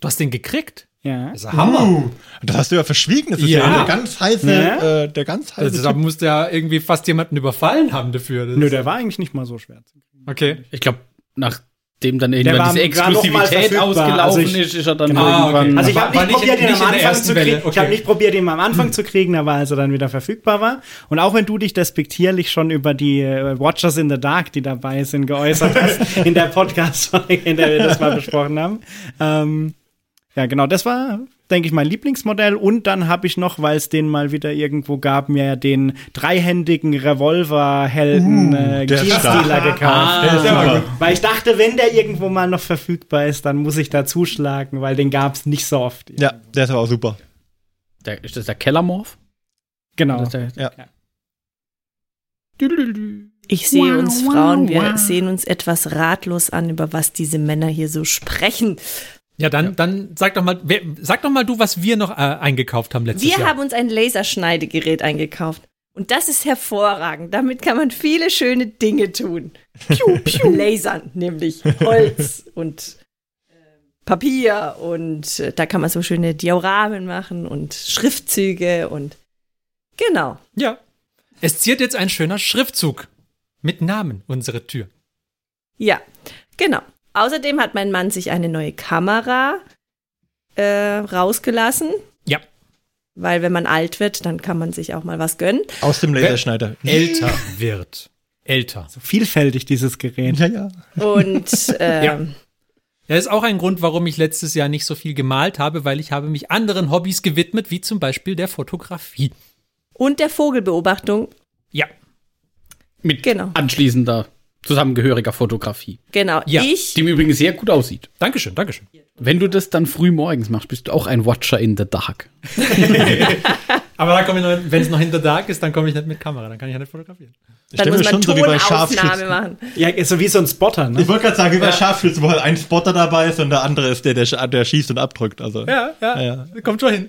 Du hast den gekriegt? Ja. Das ist ein Hammer. Uh, das hast du ja verschwiegen. Das ist ja, Ja. der ganz heiße, Ja. äh, der ganz heiße. Also, da Typ. musste ja irgendwie fast jemanden überfallen haben dafür. Das Nö, der war eigentlich nicht mal so schwer. zu kriegen. Okay. Ich glaube, nach dem dann Der irgendwann diese Exklusivität verfügbar. ausgelaufen Also ich- ist, ist er dann Genau. Ah, okay. Also ich habe nicht probiert, ihn am Anfang zu kriegen. Welle, Ich okay. habe nicht probiert, ihn am Anfang zu kriegen, aber als er dann wieder verfügbar war. Und auch wenn du dich despektierlich schon über die äh, Watchers in the Dark, die dabei sind, geäußert hast in der Podcast-Folge, in der wir das mal besprochen haben. Ähm, ja, genau, das war, denke ich, mein Lieblingsmodell. Und dann habe ich noch, weil es den mal wieder irgendwo gab, mir den dreihändigen Revolver-Helden äh, Keenstealer stark. gekauft. Ah, super. Weil ich dachte, wenn der irgendwo mal noch verfügbar ist, dann muss ich da zuschlagen, weil den gab es nicht so oft. Ja, der ist aber auch super. Der, ist das der Kellermorph? Genau. Das ist der, Ja. Ich sehe uns Frauen, wir sehen uns etwas ratlos an, über was diese Männer hier so sprechen. Ja, dann, dann sag doch mal, wer, sag doch mal du, was wir noch äh, eingekauft haben letztes Wir Jahr. haben uns ein Laserschneidegerät eingekauft. Und das ist hervorragend. Damit kann man viele schöne Dinge tun. Piu, piu. Lasern, nämlich Holz und äh, Papier und äh, da kann man so schöne Dioramen machen und Schriftzüge und genau. Ja. Es ziert jetzt ein schöner Schriftzug mit Namen unsere Tür. Ja, genau. Außerdem hat mein Mann sich eine neue Kamera äh, rausgelassen, Ja. weil wenn man alt wird, dann kann man sich auch mal was gönnen. Aus dem Laserschneider. Älter wird. Älter. Vielfältig, dieses Gerät. Ja, ja. Und äh, Ja. Das ist auch ein Grund, warum ich letztes Jahr nicht so viel gemalt habe, weil ich habe mich anderen Hobbys gewidmet, wie zum Beispiel der Fotografie. und der Vogelbeobachtung. Ja. Mit Genau. anschließender zusammengehöriger Fotografie. Genau. Ja, Ich Die im Übrigen sehr gut aussieht. Dankeschön, Dankeschön. Wenn du das dann früh morgens machst, bist du auch ein Watcher in the Dark. Aber da komme ich noch, wenn es noch hinter Dark ist, dann komme ich nicht mit Kamera, dann kann ich ja nicht fotografieren. Ich dann muss mir man schon so wie bei Scharfschützen. machen. Ja, so wie so ein Spotter, Ich ne? wollte gerade sagen, wie bei Scharfschützen, wo halt ein Spotter dabei ist und der andere ist der, der, der schießt und abdrückt. Also. Ja, ja, Ja, kommt schon hin.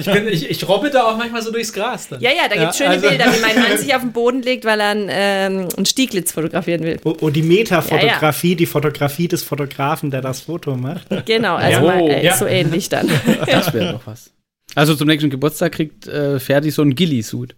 Ich, bin, ich, ich robbe da auch manchmal so durchs Gras dann. Ja, ja, da gibt's schöne also- Bilder, wie mein Mann sich auf den Boden legt, weil er einen, ähm, einen Stieglitz fotografieren will. Oh, oh, die Metafotografie, die Fotografie des Fotografen, der das Foto macht. Genau, also Ja. mal, Oh, äh, ja. so ähnlich dann. Das wäre doch was. Also zum nächsten Geburtstag kriegt äh, Ferdi so einen Gilly-Suit.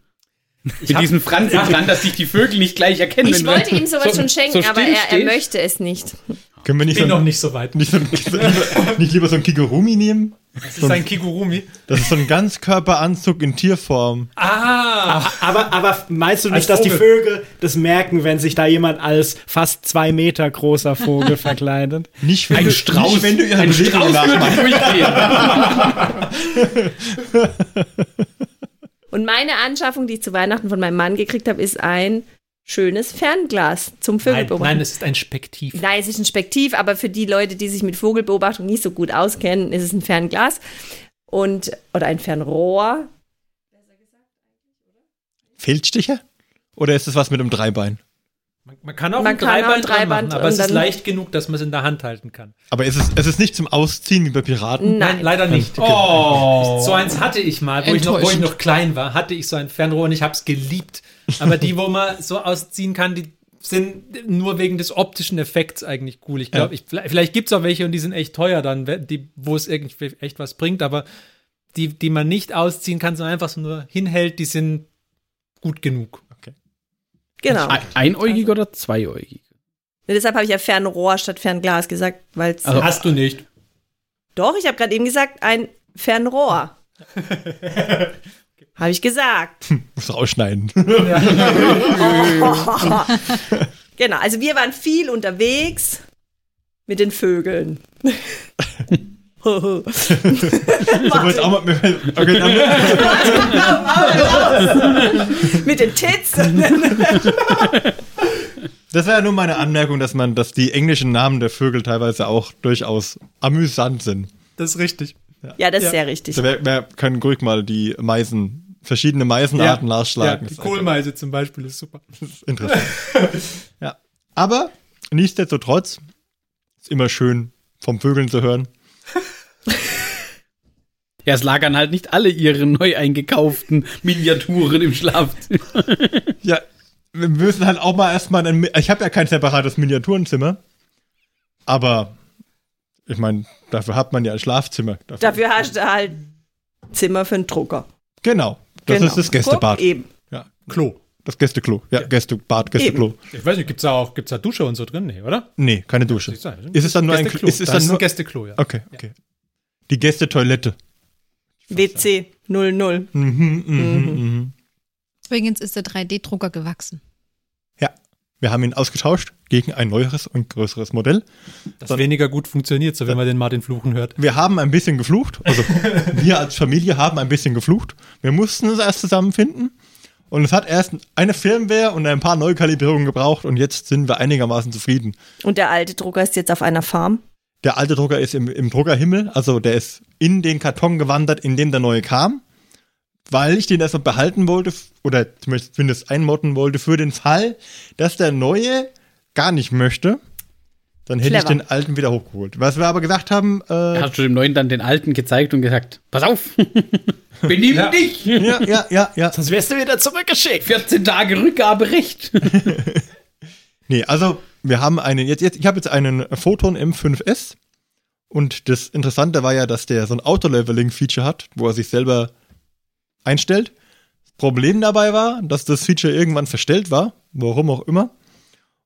Mit diesen Fransen dran, dass sich die Vögel nicht gleich erkennen. Ich wollte ihm sowas so- schon schenken, so aber er, er möchte es nicht. Können wir nicht Ich bin so, noch ein, nicht so weit. nicht, so ein, so, lieber, nicht lieber so ein Kigurumi nehmen? Das ist ein Kigurumi. Das ist so ein Ganzkörperanzug in Tierform. Ah! Aber, aber meinst du nicht, dass die. Vögel das merken, wenn sich da jemand als fast zwei Meter großer Vogel verkleidet? Nicht wenn Ein du, Strauß. Nicht, wenn du ihre ein Strauß würde nachmachst. Und meine Anschaffung, die ich zu Weihnachten von meinem Mann gekriegt habe, ist ein schönes Fernglas zum Nein, Vögelbeobachten. nein, es ist ein Spektiv. Nein, es ist ein Spektiv, aber für die Leute, die sich mit Vogelbeobachtung nicht so gut auskennen, ist es ein Fernglas und oder ein Fernrohr. Feldstiche? Oder ist das was mit einem Dreibein? Man, man kann auch Man ein kann auch ein Dreiband Dreiband machen, aber es ist leicht genug, dass man es in der Hand halten kann. Aber ist es, es ist nicht zum Ausziehen wie bei Piraten? Nein. leider nicht. Oh. So eins hatte ich mal, wo ich, noch, wo ich noch klein war, hatte ich so ein Fernrohr und ich habe es geliebt. Aber die, wo man so ausziehen kann, die sind nur wegen des optischen Effekts eigentlich cool. Ich glaube, ich, vielleicht gibt es auch welche und die sind echt teuer dann, die, wo es irgendwie echt was bringt, aber die, die man nicht ausziehen kann, sondern einfach so nur hinhält, die sind gut genug. Genau. Ein- Einäugig oder zweiäugig? Deshalb habe ich ja Fernrohr statt Fernglas gesagt, weil es. Also- Hast du nicht. Doch, ich habe gerade eben gesagt, ein Fernrohr. habe ich gesagt. Muss rausschneiden. Genau, also wir waren viel unterwegs mit den Vögeln. So, jetzt auch mal, okay, dann, mit den Tits. das wäre ja nur meine Anmerkung, dass man, dass die englischen Namen der Vögel teilweise auch durchaus amüsant sind. Das ist richtig. Ja, das ist Ja. sehr richtig. Da wär, wär, können ruhig mal die Meisen, verschiedene Meisenarten nachschlagen. Ja, die Das ist Kohlmeise zum Beispiel ist super. Interessant. ja. Aber nichtsdestotrotz ist immer schön, vom Vögeln zu hören. Ja, es lagern halt nicht alle ihre neu eingekauften Miniaturen im Schlafzimmer. Ja, wir müssen halt auch mal erstmal ein, ich habe ja kein separates Miniaturenzimmer, aber ich meine, dafür hat man ja ein Schlafzimmer. Dafür. Dafür hast du halt Zimmer für einen Drucker. Genau, das genau. ist das Gästebad. Guck, eben. Ja, Klo. Das Gästeklo. Ja, Gäste, Bad, Gästeklo. Ich weiß nicht, gibt's da auch, gibt's da Dusche und so drin? Nee, oder? Nee, keine Dusche. Das Ist es dann nur ein, Gästeklo. ist es das dann ist ein nur, Gästeklo, ja. okay, okay. Die Gästetoilette. WC 00. Mhm, mhm, mhm. Übrigens ist der 3D-Drucker gewachsen. Ja, wir haben ihn ausgetauscht gegen ein neueres und größeres Modell. Das weniger gut funktioniert, so wenn man den Martin fluchen hört. Wir haben ein bisschen geflucht, also wir als Familie haben ein bisschen geflucht. Wir mussten es erst zusammenfinden und es hat erst eine Firmware und ein paar Neukalibrierungen gebraucht und jetzt sind wir einigermaßen zufrieden. Und der alte Drucker ist jetzt auf einer Farm. Der alte Drucker ist im, im Druckerhimmel, also der ist in den Karton gewandert, in dem der neue kam, weil ich den erstmal behalten wollte oder zumindest einmodden wollte für den Fall, dass der neue gar nicht möchte. Dann hätte Clever. ich den alten wieder hochgeholt. Was wir aber gesagt haben, Er äh, hat schon dem Neuen dann den Alten gezeigt und gesagt, pass auf, benimm Ja. dich. ja, ja, ja, ja. Sonst wärst du wieder zurückgeschickt. 14 Tage Rückgaberecht. Nee, also wir haben einen, jetzt, jetzt, ich habe jetzt einen Photon M5S und das Interessante war ja, dass der so ein Auto-Leveling-Feature hat, wo er sich selber einstellt. Das Problem dabei war, dass das Feature irgendwann verstellt war, warum auch immer.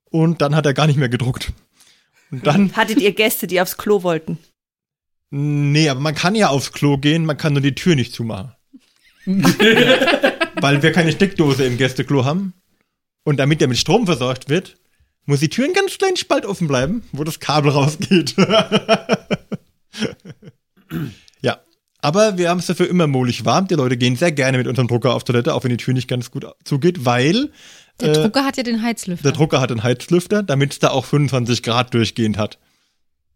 Und dann hat er gar nicht mehr gedruckt. Und dann, Hattet ihr Gäste, die aufs Klo wollten? nee, aber man kann ja aufs Klo gehen, man kann nur die Tür nicht zumachen. Weil wir keine Steckdose im Gästeklo haben. Und damit der mit Strom versorgt wird, muss die Tür einen ganz kleinen Spalt offen bleiben, wo das Kabel rausgeht. Aber wir haben es dafür immer mohlig warm. Die Leute gehen sehr gerne mit unserem Drucker auf Toilette, auch wenn die Tür nicht ganz gut zugeht, weil Der Äh, Drucker hat ja den Heizlüfter. der Drucker hat einen Heizlüfter, damit es da auch 25 Grad durchgehend hat.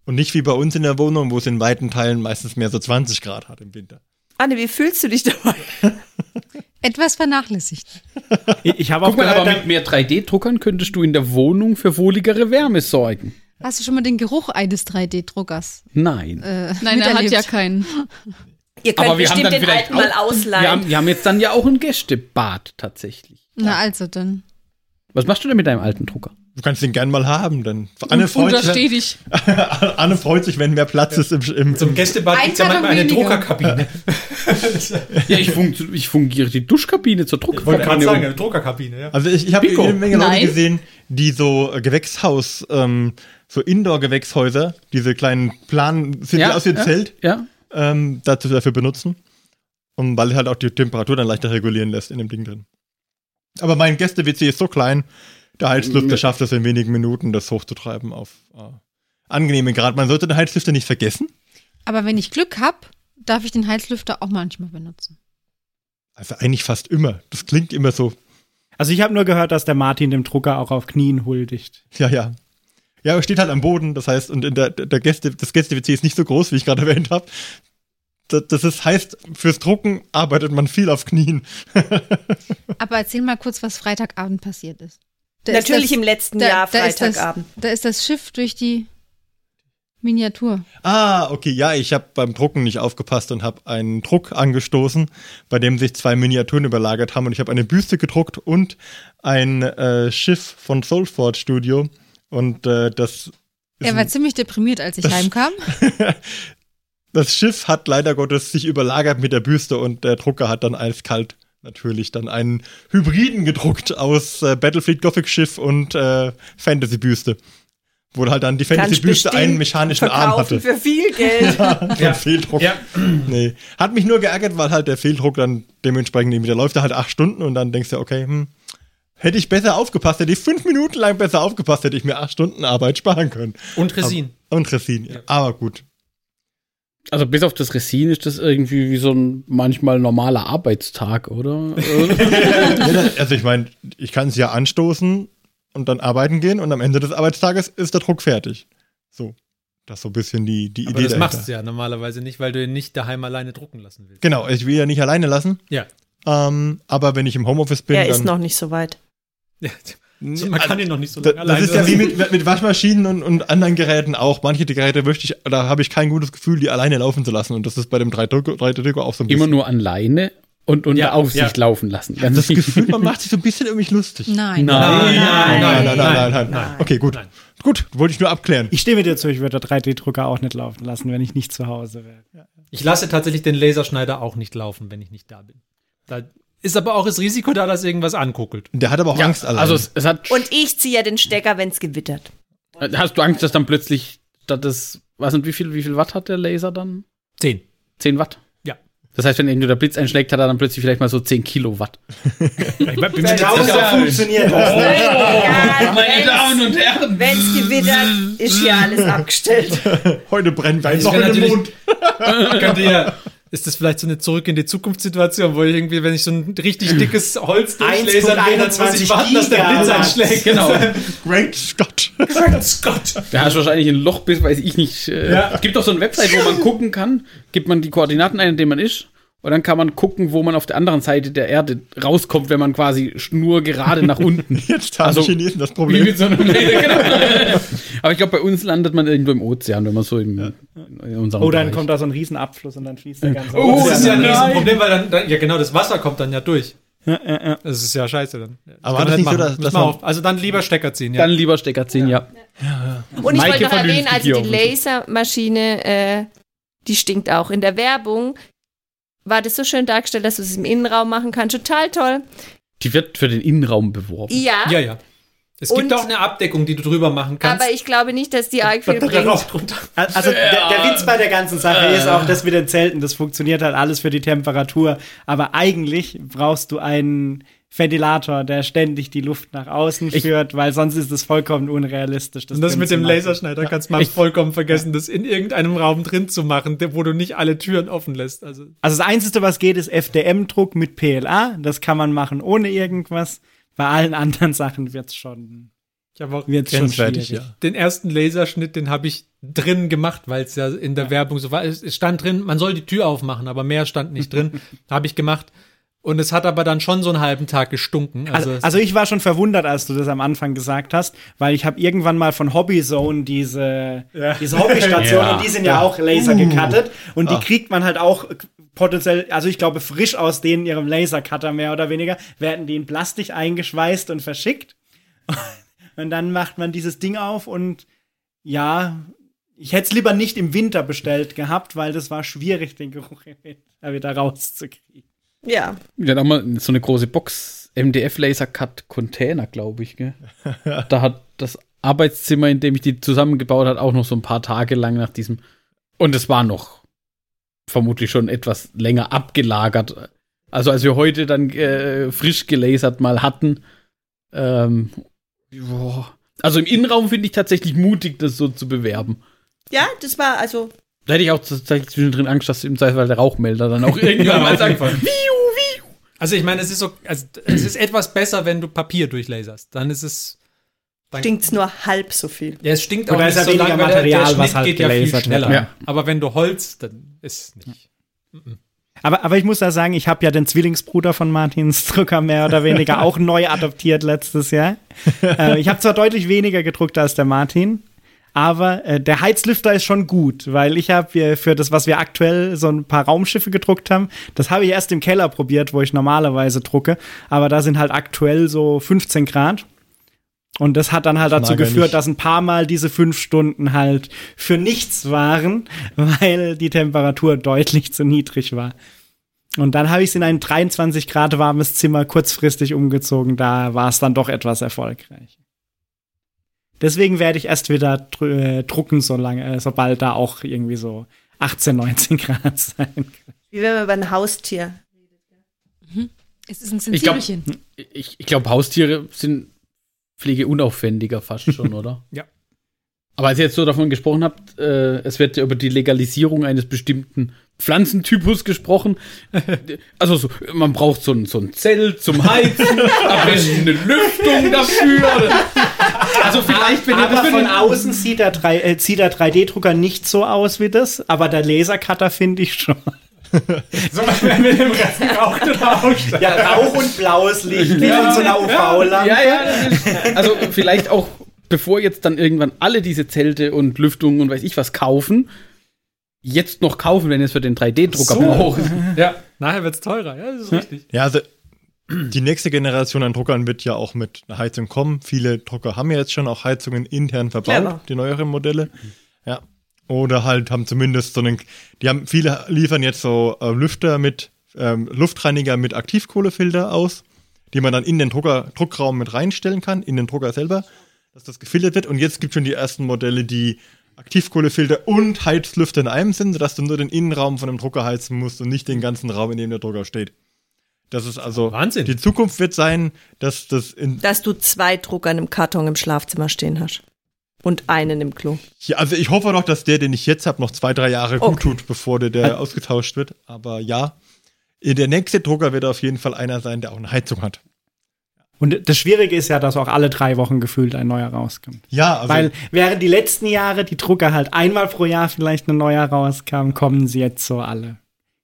Und nicht wie bei uns in der Wohnung, wo es in weiten Teilen meistens mehr so 20 Grad hat im Winter. Anne, wie fühlst du dich dabei? Etwas vernachlässigt. Ich, ich habe auch Guck mal, gehört, aber mit mehr 3D-Druckern könntest du in der Wohnung für wohligere Wärme sorgen. Hast du schon mal den Geruch eines 3D-Druckers? Nein. Äh, Nein, er hat miterlebt? ja keinen. Ihr könnt aber wir haben bestimmt dann den vielleicht alten mal auch, ausleihen. wir haben, wir haben jetzt dann ja auch ein Gästebad tatsächlich. Na also dann. Was machst du denn mit deinem alten Drucker? Du kannst den gern mal haben, dann. Anne freut, sich. Anne freut sich, wenn mehr Platz ist im, im, Zum Gästebad gibt's ja Einfach manchmal eine weniger. Druckerkabine. Ja, ich, fun ich fungiere die Duschkabine zur Ich wollte gerade Druckerkabine. sagen, eine Druckerkabine, ja. Also ich, ich habe eine Menge Leute Nein. gesehen, die so äh, Gewächshaus, ähm, so Indoor-Gewächshäuser, diese kleinen Plan, sieht Ja, aus wie ein ja. Zelt, Ja, ähm, dazu dafür benutzen. Und weil halt auch die Temperatur dann leichter regulieren lässt in dem Ding drin. Aber mein Gäste-WC ist so klein, der Heizlüfter Ja. schafft es in wenigen Minuten, das hochzutreiben auf äh, angenehme Grad. Man sollte den Heizlüfter nicht vergessen. Aber wenn ich Glück habe, darf ich den Heizlüfter auch manchmal benutzen. Also eigentlich fast immer. Das klingt immer so, also ich habe nur gehört, dass der Martin dem Drucker auch auf Knien huldigt. ja, ja. Ja, er steht halt am Boden, das heißt, und in der, der Gäste, das Gäste-WC ist nicht so groß, wie ich gerade erwähnt habe. Das, das ist, heißt, fürs Drucken arbeitet man viel auf Knien. Aber erzähl mal kurz, was Freitagabend passiert ist. Da Natürlich ist das, im letzten da- Jahr da ist das- Freitagabend. Da ist das Schiff durch die Miniatur. Ah, okay, ja, ich habe beim Drucken nicht aufgepasst und habe einen Druck angestoßen, bei dem sich zwei Miniaturen überlagert haben und ich habe eine Büste gedruckt und ein äh, Schiff von Soulforge Studio und äh, das Er war ein- ziemlich deprimiert, als ich heimkam. das Schiff hat leider Gottes sich überlagert mit der Büste und der Drucker hat dann eiskalt natürlich dann einen Hybriden gedruckt aus äh, Battlefleet Gothic Schiff und äh, Fantasy Büste. Wo halt dann die Fantasy Büste einen mechanischen Arm hatte. für viel Geld. Ja. Fehldruck. Ja. Nee. Hat mich nur geärgert, weil halt der Fehldruck dann dementsprechend irgendwie, der läuft da halt acht Stunden und dann denkst du, okay, hm, hätte ich besser aufgepasst, hätte ich fünf Minuten lang besser aufgepasst, hätte ich mir acht Stunden Arbeit sparen können. Und Resin. Und Resin, ja. Aber gut. Also bis auf das Resin ist das irgendwie wie so ein manchmal normaler Arbeitstag, oder? Also ich meine, ich kann es ja anstoßen und dann arbeiten gehen und am Ende des Arbeitstages ist der Druck fertig. So. Das ist so ein bisschen die, die Aber Idee das dahinter. machst du ja normalerweise nicht, weil du ihn nicht daheim alleine drucken lassen willst. Genau, ich will ja nicht alleine lassen, Ja. ähm, aber wenn ich im Homeoffice bin, er dann... ist noch nicht so weit. Ja. So, man kann ihn noch nicht so lange Das ist ja wie mit, mit Waschmaschinen und, und anderen Geräten auch. Manche Geräte möchte ich, da habe ich kein gutes Gefühl, die alleine laufen zu lassen. Und das ist bei dem 3D-Drucker auch so ein Immer bisschen. nur alleine und unter Ja, Aufsicht ja. laufen lassen. Ganz das Gefühl, man macht sich so ein bisschen mich lustig. Nein. Nein. nein, nein, nein, nein, nein. nein. Okay, gut. Nein. Gut, wollte ich nur abklären. Ich stehe mit dir zu, ich würde der 3D-Drucker auch nicht laufen lassen, wenn ich nicht zu Hause wäre. Ich lasse tatsächlich den Laserschneider auch nicht laufen, wenn ich nicht da bin. Da ist aber auch das Risiko da, dass irgendwas ankuckelt. Der hat aber auch Angst allein. Also es, es hat. Und ich ziehe ja den Stecker, wenn es gewittert. Hast du Angst, dass dann plötzlich, dass das, was und wie viel, wie viel Watt hat der Laser dann? Zehn. 10 Watt. Ja. Das heißt, wenn irgendwo der Blitz einschlägt, hat er dann plötzlich vielleicht mal so 10 Kilowatt. Ich bin mir nicht sicher. funktioniert das. Meine und Herren! Wenn es gewittert, ist hier alles abgestellt. Heute brennt ein Also noch in kann den Mond. Könnte ja, ist das vielleicht so eine Zurück in die Zukunftssituation, wo ich irgendwie, wenn ich so ein richtig dickes Holz durchlasern will, dann muss ich warten, dass der Blitz einschlägt. Genau. Great Scott. Great Scott. Da hast du wahrscheinlich ein Loch bis, weiß ich nicht. Äh, Ja. Es gibt doch so eine Website, wo man gucken kann, gibt man die Koordinaten ein, in denen man ist. Und dann kann man gucken, wo man auf der anderen Seite der Erde rauskommt, wenn man quasi nur gerade nach unten. Jetzt haben Also, die Chinesen das Wie Problem. mit so einem Laser, genau. Aber ich glaube, bei uns landet man irgendwo im Ozean, wenn man so im, in unserem Oh, dann Bereich- kommt da so ein Riesenabfluss und dann fließt der ganze Oh, Das ist ja ein. Riesenproblem, weil dann, dann, ja genau, das Wasser kommt dann ja durch. Ja, ja, ja. Das ist ja scheiße dann. Aber das man nicht so, dass, dass man, auf- Also dann lieber Stecker ziehen, ja. Dann lieber Stecker ziehen, ja. Und ich Maike wollte noch erwähnen, also die Lasermaschine, äh, die stinkt auch. In der Werbung war das so schön dargestellt, dass du es im Innenraum machen kannst. Total toll. Die wird für den Innenraum beworben. Ja, ja, ja. Es Und- gibt auch eine Abdeckung, die du drüber machen kannst. aber ich glaube nicht, dass die arg viel bringt. Also der, der Witz bei der ganzen Sache ist auch das mit den Zelten. Das funktioniert halt alles für die Temperatur. Aber eigentlich brauchst du einen Ventilator, der ständig die Luft nach außen Ich- führt, weil sonst ist es vollkommen unrealistisch. Und das mit dem machen. Laserschneider kannst du mal Ich- vollkommen vergessen, das in irgendeinem Raum drin zu machen, wo du nicht alle Türen offen lässt. Also Also das Einzige, was geht, ist FDM-Druck mit PLA. Das kann man machen ohne irgendwas. Bei allen anderen Sachen wird's schon, ich habe auch wird's schon schwierig. ja. den ersten Laserschnitt, den habe ich drin gemacht, weil es ja in der Werbung so war. Es es stand drin, man soll die Tür aufmachen, aber mehr stand nicht drin. habe ich gemacht. Und es hat aber dann schon so einen halben Tag gestunken. Also, Also, also ich war schon verwundert, als du das am Anfang gesagt hast, weil ich habe irgendwann mal von Hobbyzone diese, diese Hobbystation Ja. und die sind ja, auch Laser gecuttet und die Ah. kriegt man halt auch potenziell, also ich glaube frisch aus denen ihrem Lasercutter mehr oder weniger, werden die in Plastik eingeschweißt und verschickt. Und dann macht man dieses Ding auf und ja, ich hätte es lieber nicht im Winter bestellt gehabt, weil das war schwierig, den Geruch wieder rauszukriegen. Ja. Wir hatten auch mal so eine große Box, MDF Laser Cut Container, glaube ich, gell? da hat das Arbeitszimmer, in dem ich die zusammengebaut hat, auch noch so ein paar Tage lang nach diesem. Und es war noch vermutlich schon etwas länger abgelagert. Also als wir heute dann äh, frisch gelasert mal hatten. Ähm, boah. Also im Innenraum finde ich tatsächlich mutig, das so zu bewerben. Ja, das war also. Da hätte ich auch tatsächlich zwischendrin Angst, dass im Zweifelsfall der Rauchmelder dann auch irgendwann mal sagt, also ich meine, es ist so, also es ist etwas besser, wenn du Papier durchlaserst. Dann ist es. Dann, Stinkt's nur halb so viel. Ja, es stinkt Oder auch nicht so weniger lange, weil der- der Material, Schnitt was halt geht ja viel schneller. Ja. Aber wenn du Holz, dann ist nicht. Aber, aber ich muss da sagen, ich habe ja den Zwillingsbruder von Martins Drucker mehr oder weniger auch neu adoptiert letztes Jahr. äh, ich habe zwar deutlich weniger gedruckt als der Martin, aber äh, der Heizlüfter ist schon gut, weil ich habe äh, für das, was wir aktuell so ein paar Raumschiffe gedruckt haben, das habe ich erst im Keller probiert, wo ich normalerweise drucke, aber da sind halt aktuell so 15 Grad. Und das hat dann halt dazu geführt, nicht. dass ein paar Mal diese fünf Stunden halt für nichts waren, weil die Temperatur deutlich zu niedrig war. Und dann habe ich es in ein 23 Grad warmes Zimmer kurzfristig umgezogen. Da war es dann doch etwas erfolgreich. Deswegen werde ich erst wieder dr äh, drucken, solange, äh, sobald da auch irgendwie so 18, 19 Grad sein kann. Wie wenn man über ein Haustier. Es ist ein Ich glaub- Sensibelchen. Ich, ich glaube, Haustiere sind pflegeunaufwendiger fast schon, oder? Ja. Aber als ihr jetzt so davon gesprochen habt, äh, es wird ja über die Legalisierung eines bestimmten Pflanzentypus gesprochen. Also so, man braucht so ein, so ein Zelt zum Heizen, am besten eine Lüftung dafür. Also vielleicht, wenn ihr das von außen sieht der, 3, äh, sieht der 3D-Drucker nicht so aus wie das, aber der Lasercutter finde ich schon. So, wenn wir dem Rest oder aussteigen. Ja, Rauch und blaues Licht, wie von so einer UV-Lampe. Ja, ja, ist, also vielleicht auch, bevor jetzt dann irgendwann alle diese Zelte und Lüftungen und weiß ich was kaufen, jetzt noch kaufen, wenn ihr es für den 3D-Drucker So. braucht. Ja, nachher wird's teurer. Ja, das ist richtig. Ja, also die nächste Generation an Druckern wird ja auch mit einer Heizung kommen. Viele Drucker haben ja jetzt schon auch Heizungen intern verbaut, Clever. die neueren Modelle. Ja. Oder halt haben zumindest so einen, die haben, viele liefern jetzt so äh, Lüfter mit ähm, Luftreiniger mit Aktivkohlefilter aus, die man dann in den Drucker, Druckraum mit reinstellen kann, in den Drucker selber, dass das gefiltert wird. Und jetzt gibt es schon die ersten Modelle, die Aktivkohlefilter und Heizlüfter in einem sind, sodass du nur den Innenraum von dem Drucker heizen musst und nicht den ganzen Raum, in dem der Drucker steht. Das ist also Wahnsinn. Die Zukunft wird sein, dass das in Dass du zwei Drucker in einem Karton im Schlafzimmer stehen hast. Und einen im Klo. Ja, also ich hoffe doch, dass der, den ich jetzt habe, noch zwei, drei Jahre gut Okay. tut, bevor der, der ausgetauscht wird. Aber ja, der nächste Drucker wird auf jeden Fall einer sein, der auch eine Heizung hat. Und das Schwierige ist ja, dass auch alle drei Wochen gefühlt ein neuer rauskommt. Ja, also Weil während die letzten Jahre die Drucker halt einmal pro Jahr vielleicht ein neuer rauskam, kommen sie jetzt so alle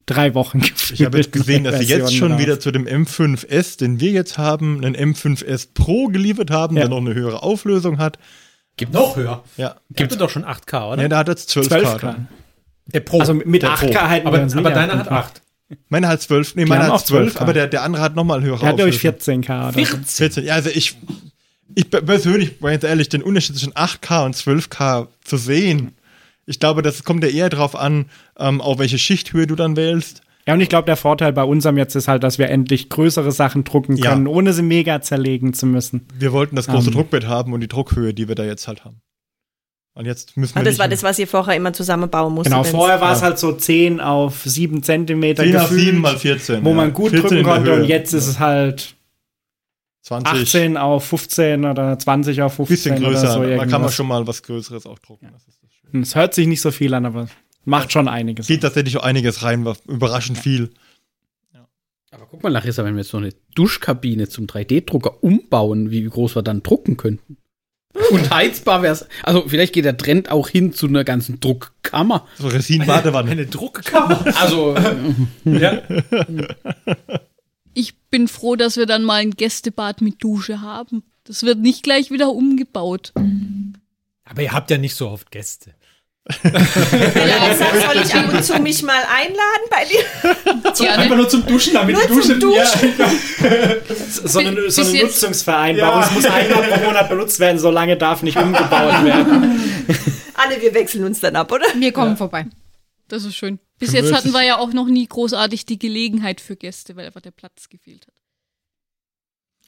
drei Wochen gefühlt. ich habe jetzt gesehen, dass sie jetzt schon raus. wieder zu dem M5S, den wir jetzt haben, einen M5S Pro geliefert haben, Ja. der noch eine höhere Auflösung hat. Gibt noch höher. Ja, Gibt doch schon 8K, oder? ja der hat jetzt 12, 12 K. K. Der Pro. Also mit Der 8K halten aber wir uns aber deiner hat 8. Meiner hat 12, nee, meiner hat auch 12, 12K. aber der, der andere hat nochmal höhere Der hat, glaube ich, Auflösung. 14K oder so. 14. Ja, also ich, ich pe- persönlich, mal ganz ehrlich, den Unterschied zwischen 8K und 12K zu sehen, ich glaube, das kommt ja eher darauf an, ähm, auf welche Schichthöhe du dann wählst. Ja, und ich glaube, der Vorteil bei unserem jetzt ist halt, dass wir endlich größere Sachen drucken Ja. können, ohne sie mega zerlegen zu müssen. Wir wollten das große Ähm. Druckbett haben und die Druckhöhe, die wir da jetzt halt haben. Und jetzt müssen wir Ah, das nicht war das, was ihr vorher immer zusammenbauen musstet. Genau, vorher war es ja. halt so 10 auf 7 Zentimeter 10 auf gefühlt, 7 mal 14. wo ja. man gut 14 drücken konnte Höhe. und jetzt ist es halt 20, 18 auf 15 oder 20 auf 15 bisschen größer. oder so da kann man schon mal was Größeres auch drucken. Das ist das Schöne. Es hört sich nicht so viel an, aber macht schon einiges. Geht tatsächlich auch einiges rein, war überraschend viel. Aber guck mal, Larissa, wenn wir jetzt so eine Duschkabine zum 3D-Drucker umbauen, wie groß wir dann drucken könnten. Und heizbar wäre es. Also, vielleicht geht der Trend auch hin zu einer ganzen Druckkammer. So Resin-Badewanne. Eine Druckkammer. Also, ja. Ich bin froh, dass wir dann mal ein Gästebad mit Dusche haben. Das wird nicht gleich wieder umgebaut. Aber ihr habt ja nicht so oft Gäste. Ja, soll ich ab und zu mich mal einladen bei dir? So, Ja, einfach nur zum Duschen, damit Nur die Dusche. zum Duschen. Ja. So eine, so eine Nutzungsvereinbarung. Ja. Es muss einmal pro Monat benutzt werden, solange darf nicht umgebaut werden. Anne, wir wechseln uns dann ab, oder? Wir kommen vorbei. Das ist schön. Bis jetzt hatten wir ja auch noch nie großartig die Gelegenheit für Gäste, weil einfach der Platz gefehlt hat.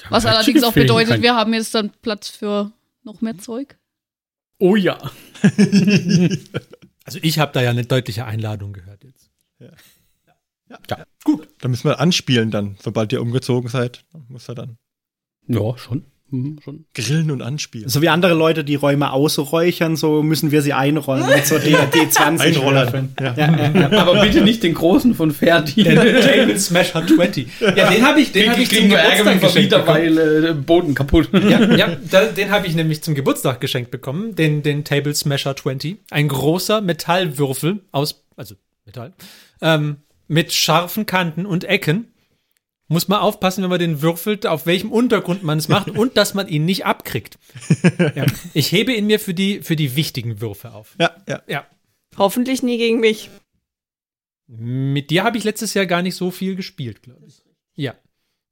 Was Hat allerdings auch bedeutet, wir haben jetzt dann Platz für noch mehr Zeug. Oh ja. Also ich habe da ja eine deutliche Einladung gehört jetzt. Da müssen wir anspielen dann, sobald ihr umgezogen seid. Dann muss er dann Ja, schon. Mhm, schon. grillen und anspielen. So wie andere Leute die Räume ausräuchern, so müssen wir sie einrollen mit so D20 Einrollern. Ja. Ja, ja, ja. Aber bitte nicht den großen von Ferdi. Der Table Smasher 20. Ja, den habe ich, den hab ich zum Geburtstag geschenkt bekommen. weil äh, Boden kaputt. Ja, ja da, den habe ich nämlich zum Geburtstag geschenkt bekommen, den, den Table Smasher 20. Ein großer Metallwürfel aus, also Metall, ähm, mit scharfen Kanten und Ecken. Muss man aufpassen, wenn man den würfelt, auf welchem Untergrund man es macht und dass man ihn nicht abkriegt. Ja. Ich hebe ihn mir für die, für die wichtigen Würfe auf. Ja, ja. Ja. Hoffentlich nie gegen mich. Mit dir habe ich letztes Jahr gar nicht so viel gespielt, glaube ich. Ja.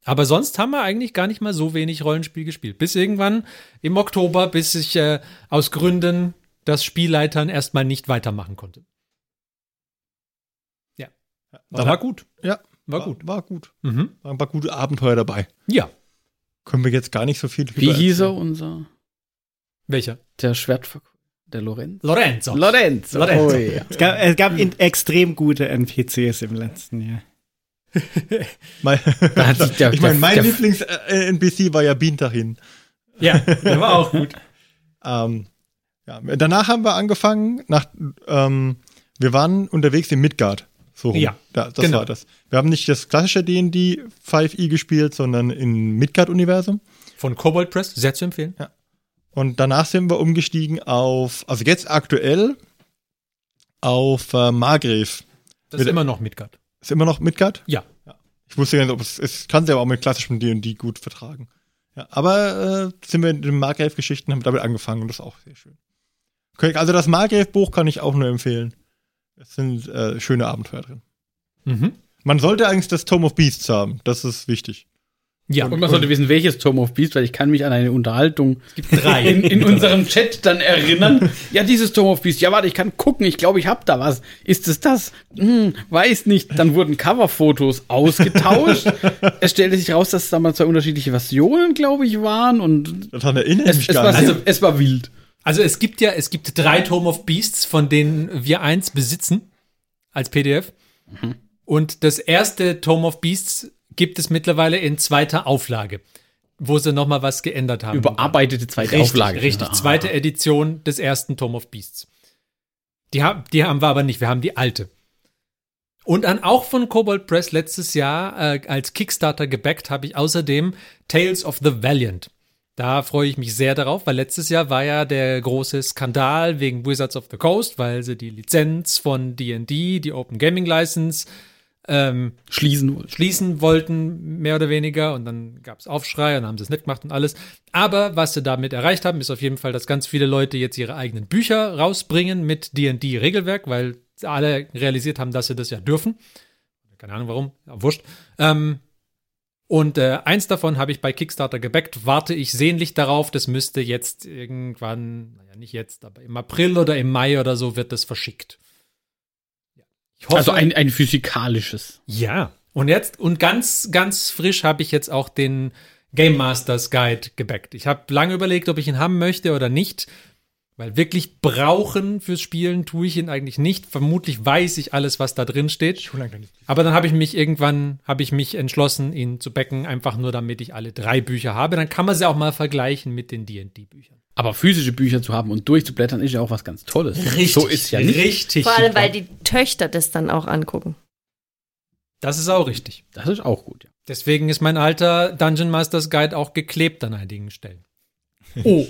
Aber sonst haben wir eigentlich gar nicht mal so wenig Rollenspiel gespielt. Bis irgendwann im Oktober, bis ich äh, aus Gründen das Spielleitern erstmal nicht weitermachen konnte. Ja. Aber war gut. Ja, War gut. War gut. Mhm. Waren ein paar gute Abenteuer dabei. Ja. Können wir jetzt gar nicht so viel Wie drüber hieß er unser? Welcher? Der Schwertverkäufer. Der Lorenz. Lorenzo. Lorenzo. Lorenzo. Oh, ja. Es gab, es gab in, extrem gute NPCs im letzten Jahr. Mein, der- ich meine, mein Lieblings-NPC war ja Bintachin. ja, der war auch gut. Ähm, ja, danach haben wir angefangen, nach, ähm, wir waren unterwegs in Midgard. So rum. Ja, Da, das genau. war das. Wir haben nicht das klassische D&D 5e gespielt, sondern im Midgard-Universum. Von Kobold Press, sehr zu empfehlen. Und danach sind wir umgestiegen auf, also jetzt aktuell, auf äh, Margrave. Das ist Bitte. immer noch Midgard. Ist immer noch Midgard? Ja. Ich wusste gar nicht, ob es, es kann sich aber auch mit klassischem D&D gut vertragen. Ja, aber äh, sind wir in den Margrave-Geschichten, haben damit angefangen und das ist auch sehr schön. Also das Margrave-Buch kann ich auch nur empfehlen. Es sind äh, schöne Abenteuer drin. Mhm. Man sollte eigentlich das Tome of Beasts haben, das ist wichtig. Ja, Und man sollte wissen, welches Tom of Beast, weil ich kann mich an eine Unterhaltung drei. in, in unserem Chat dann erinnern. Ja, dieses Tom of Beast. Ja, warte, ich kann gucken. Ich glaube, ich habe da was. Ist es das? Hm, weiß nicht. Dann wurden Coverfotos ausgetauscht. es stellte sich raus, dass es damals zwei unterschiedliche Versionen, glaube ich, waren. Und Daran erinnere ich es, mich es, gar war, nicht. also, es war wild. Also es gibt ja, es gibt drei Tome of Beasts, von denen wir eins besitzen als PDF. Und das erste Tome of Beasts gibt es mittlerweile in zweiter Auflage, wo sie noch mal was geändert haben. Überarbeitete zweite richtig, Auflage. Richtig, Ah. zweite Edition des ersten Tome of Beasts. Die, haben, die haben wir aber nicht, wir haben die alte. Und dann auch von Cobalt Press letztes Jahr äh, als Kickstarter gebackt habe ich außerdem Tales of the Valiant. Da freue ich mich sehr darauf, weil letztes Jahr war ja der große Skandal wegen Wizards of the Coast, weil sie die Lizenz von D&D, die Open Gaming License, ähm, Schließen schließen wollten, mehr oder weniger. Und dann gab es Aufschrei und haben sie es nicht gemacht und alles. Aber was sie damit erreicht haben, ist auf jeden Fall, dass ganz viele Leute jetzt ihre eigenen Bücher rausbringen mit D&D-Regelwerk, weil sie alle realisiert haben, dass sie das ja dürfen. Keine Ahnung warum, ja, wurscht. Ähm, und äh, eins davon habe ich bei Kickstarter gebackt, warte ich sehnlich darauf. Das müsste jetzt irgendwann, naja, nicht jetzt, aber im April oder im Mai oder so wird das verschickt. Hoffe, Also ein, ein physikalisches. ja. Und jetzt, und ganz, ganz frisch habe ich jetzt auch den Game Masters Guide gebackt. Ich habe lange überlegt, ob ich ihn haben möchte oder nicht. Weil wirklich brauchen fürs Spielen tue ich ihn eigentlich nicht. Vermutlich weiß ich alles, was da drin steht. Aber dann habe ich mich irgendwann, habe ich mich entschlossen, ihn zu backen, einfach nur damit ich alle drei Bücher habe. Dann kann man sie auch mal vergleichen mit den D&D-Büchern. Aber physische Bücher zu haben und durchzublättern ist ja auch was ganz Tolles. So ist ja nicht. Richtig. Vor allem, weil die Töchter das dann auch angucken. Das ist auch richtig. Das ist auch gut, ja. Deswegen ist mein alter Dungeon Masters Guide auch geklebt an einigen Stellen. Oh.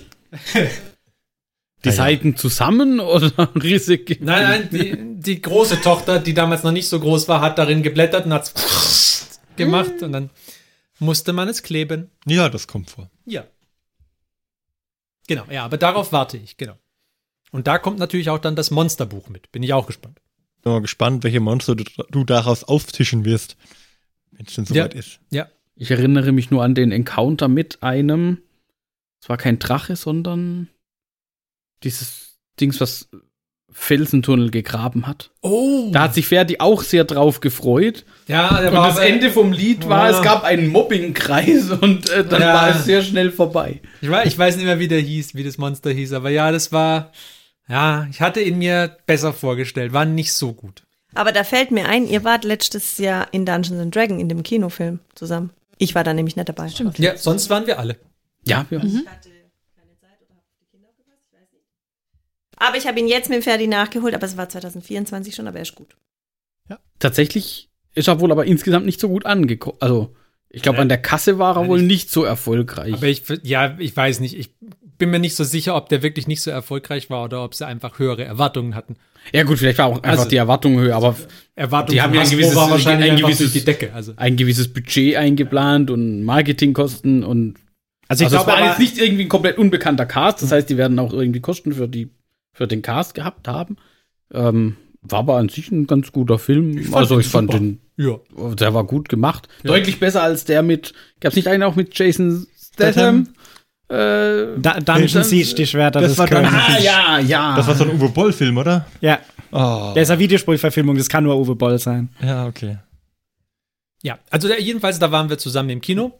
Die Seiten zusammen oder riesig? Nein, nein, die, die große Tochter, die damals noch nicht so groß war, hat darin geblättert und hat gemacht und dann musste man es kleben. Ja, das kommt vor. Ja. Genau, ja, aber darauf warte ich, genau. Und da kommt natürlich auch dann das Monsterbuch mit. Bin ich auch gespannt. Bin mal gespannt, welche Monster du, du daraus auftischen wirst, wenn es denn Ja. soweit ist. Ja. Ich erinnere mich nur an den Encounter mit einem. Es war kein Drache, sondern dieses Dings, was Felsentunnel gegraben hat. Oh. Da hat sich Ferdi auch sehr drauf gefreut. ja, der Und das Ende vom Lied war, Ja. es gab einen Mobbingkreis und äh, dann Ja. war es sehr schnell vorbei. Ich weiß, ich weiß nicht mehr, wie der hieß, wie das Monster hieß, aber ja, das war, ja, ich hatte ihn mir besser vorgestellt, war nicht so gut. Aber da fällt mir ein, ihr wart letztes Jahr in Dungeons and Dragons in dem Kinofilm zusammen. Ich war da nämlich nicht dabei. Stimmt. Ja, sonst waren wir alle. Ja, wir, Aber ich habe ihn jetzt mit Ferdi nachgeholt, aber es war 2024 schon, aber er ist gut. tatsächlich ist er wohl aber insgesamt nicht so gut angekommen. Also, ich glaube, an der Kasse war er wohl ich- nicht so erfolgreich. Aber ich, ja, ich weiß nicht, ich bin mir nicht so sicher, ob der wirklich nicht so erfolgreich war oder ob sie einfach höhere Erwartungen hatten. ja, gut, vielleicht war auch einfach Also- die Erwartung höher, aber Erwartungen Die haben ja ein gewisses- war wahrscheinlich ein gewisses- die Decke. Also. ein gewisses Budget eingeplant und Marketingkosten und Also ich also es glaube, war aber- jetzt nicht irgendwie ein komplett unbekannter Cast, das heißt, die werden auch irgendwie Kosten für die für den Cast gehabt haben. Ähm, war aber an sich ein ganz guter Film. fand also ich fand super. den, Ja. der war gut gemacht. Deutlich besser als der mit, gab's nicht einen auch mit Jason Statham? Äh, Da, Dungeon Siege, die Schwerter das des war dann- Königs. ah, ja, ja. Das war so ein Uwe Boll-Film, oder? Ja, Oh. der ist eine Videospielverfilmung, das kann nur Uwe Boll sein. Ja, okay. Ja, also da, jedenfalls, da waren wir zusammen im Kino.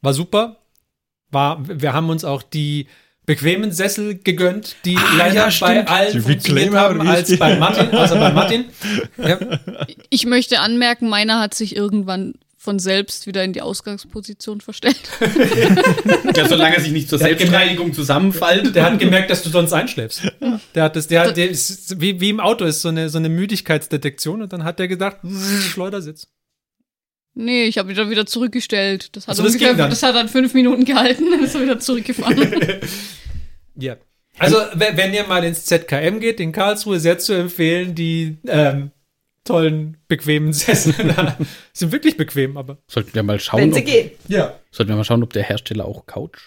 War super. War, wir haben uns auch die bequemen Sessel gegönnt, die leider ja, bei allen funktioniert haben, als bei Martin, außer bei Martin. Ja. Ich möchte anmerken, meiner hat sich irgendwann von selbst wieder in die Ausgangsposition verstellt. ja, solange er sich nicht zur Der Selbstreinigung zusammenfaltet. Der hat gemerkt, dass du sonst einschläfst. Der hat das, der hat, der ist, wie, wie im Auto ist so eine, so eine Müdigkeitsdetektion und dann hat der gedacht, Schleudersitz. Nee, ich habe mich dann wieder zurückgestellt. Das hat, Also das ungefähr, das hat dann fünf Minuten gehalten, dann ist er wieder zurückgefahren. Ja. Also, wenn ihr mal ins ZKM geht, in Karlsruhe, sehr zu empfehlen, die ähm, tollen, bequemen Sessel. sind wirklich bequem, aber. Sollten wir mal schauen, Wenn sie ob, gehen. Ja. sollten wir mal schauen, ob der Hersteller auch Couch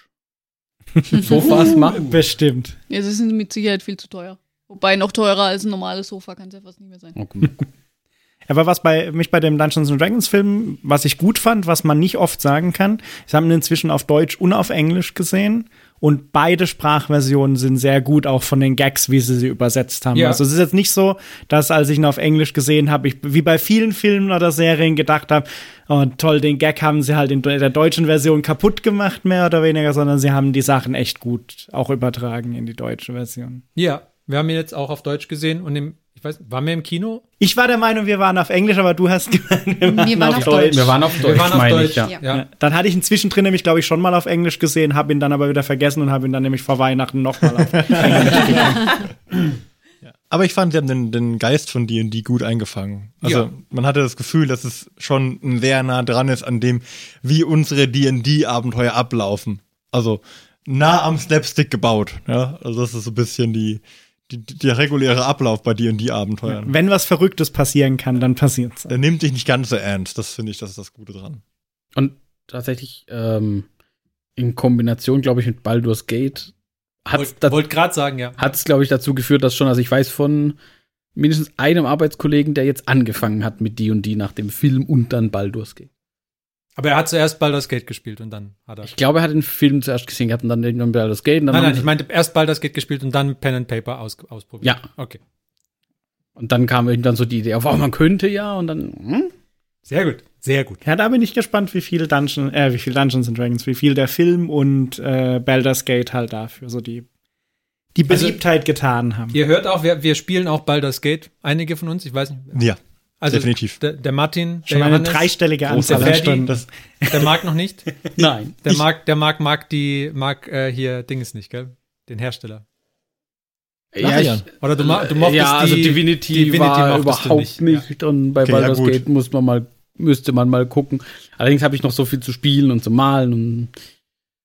Sofas macht. Bestimmt. ja, sie sind mit Sicherheit viel zu teuer. Wobei noch teurer als ein normales Sofa kann es ja fast nicht mehr sein. Okay. Aber was bei mich bei dem Dungeons and Dragons Film, was ich gut fand, was man nicht oft sagen kann, ich habe ihn inzwischen auf Deutsch und auf Englisch gesehen und beide Sprachversionen sind sehr gut, auch von den Gags, wie sie sie übersetzt haben. Ja. Also es ist jetzt nicht so, dass als ich ihn auf Englisch gesehen habe, ich wie bei vielen Filmen oder Serien gedacht habe, oh toll, den Gag haben sie halt in der deutschen Version kaputt gemacht, mehr oder weniger, sondern sie haben die Sachen echt gut auch übertragen in die deutsche Version. Ja, wir haben ihn jetzt auch auf Deutsch gesehen und im, ich weiß, waren wir im Kino? Ich war der Meinung, wir waren auf Englisch, aber du hast gemeint, wir Wir waren auf Deutsch. Wir waren auf Deutsch, wir waren auf meine Deutsch, ich, ja. Ja. ja. Dann hatte ich ihn zwischendrin nämlich, glaube ich, schon mal auf Englisch gesehen, habe ihn dann aber wieder vergessen und habe ihn dann nämlich vor Weihnachten nochmal auf Englisch geguckt. Aber ich fand, sie haben den, den Geist von D&D gut eingefangen. Also Ja. man hatte das Gefühl, dass es schon sehr nah dran ist an dem, wie unsere D&D-Abenteuer ablaufen. Also nah am Slapstick gebaut. Ja, also das ist so ein bisschen die, der reguläre Ablauf bei D&D-Abenteuern. Wenn was Verrücktes passieren kann, dann passiert's. Der nimmt dich nicht ganz so ernst. Das finde ich, das ist das Gute dran. Und tatsächlich ähm, in Kombination, glaube ich, mit Baldur's Gate hat es, Wollte wollt gerade sagen, ja. glaube ich, dazu geführt, dass schon, also ich weiß von mindestens einem Arbeitskollegen, der jetzt angefangen hat mit D&D nach dem Film und dann Baldur's Gate. Aber er hat zuerst Baldur's Gate gespielt und dann hat er. Ich glaube, er hat den Film zuerst gesehen gehabt und dann irgendwann Baldur's Gate. Und dann Nein, nein, ich meinte erst Baldur's Gate gespielt und dann Pen and Paper aus, ausprobiert. Ja. Okay. Und dann kam irgendwann so die Idee, auf, oh, man könnte ja und dann, hm? Sehr gut. Sehr gut. Ja, da bin ich gespannt, wie viel Dungeon, äh, wie viel Dungeons and Dragons, wie viel der Film und äh, Baldur's Gate halt dafür so die, die Also- Beliebtheit getan haben. Ihr hört auch, wir, wir spielen auch Baldur's Gate. Einige von uns, ich weiß nicht. Ja, Also definitiv. Der, der Martin, der Schon eine Johannes, dreistellige Großer Anzahl an Ferdi. Das, der mag noch nicht. Nein. Der mag, der mag, mag die, mag äh, hier Dinges nicht, gell? Den Hersteller. Ja, ich, Oder du, du mochtest ja, also die, Divinity, Divinity war überhaupt nicht, nicht, und bei Okay, ja, Baldur's gut. Gate muss man mal, müsste man mal gucken. Allerdings habe ich noch so viel zu spielen und zu malen und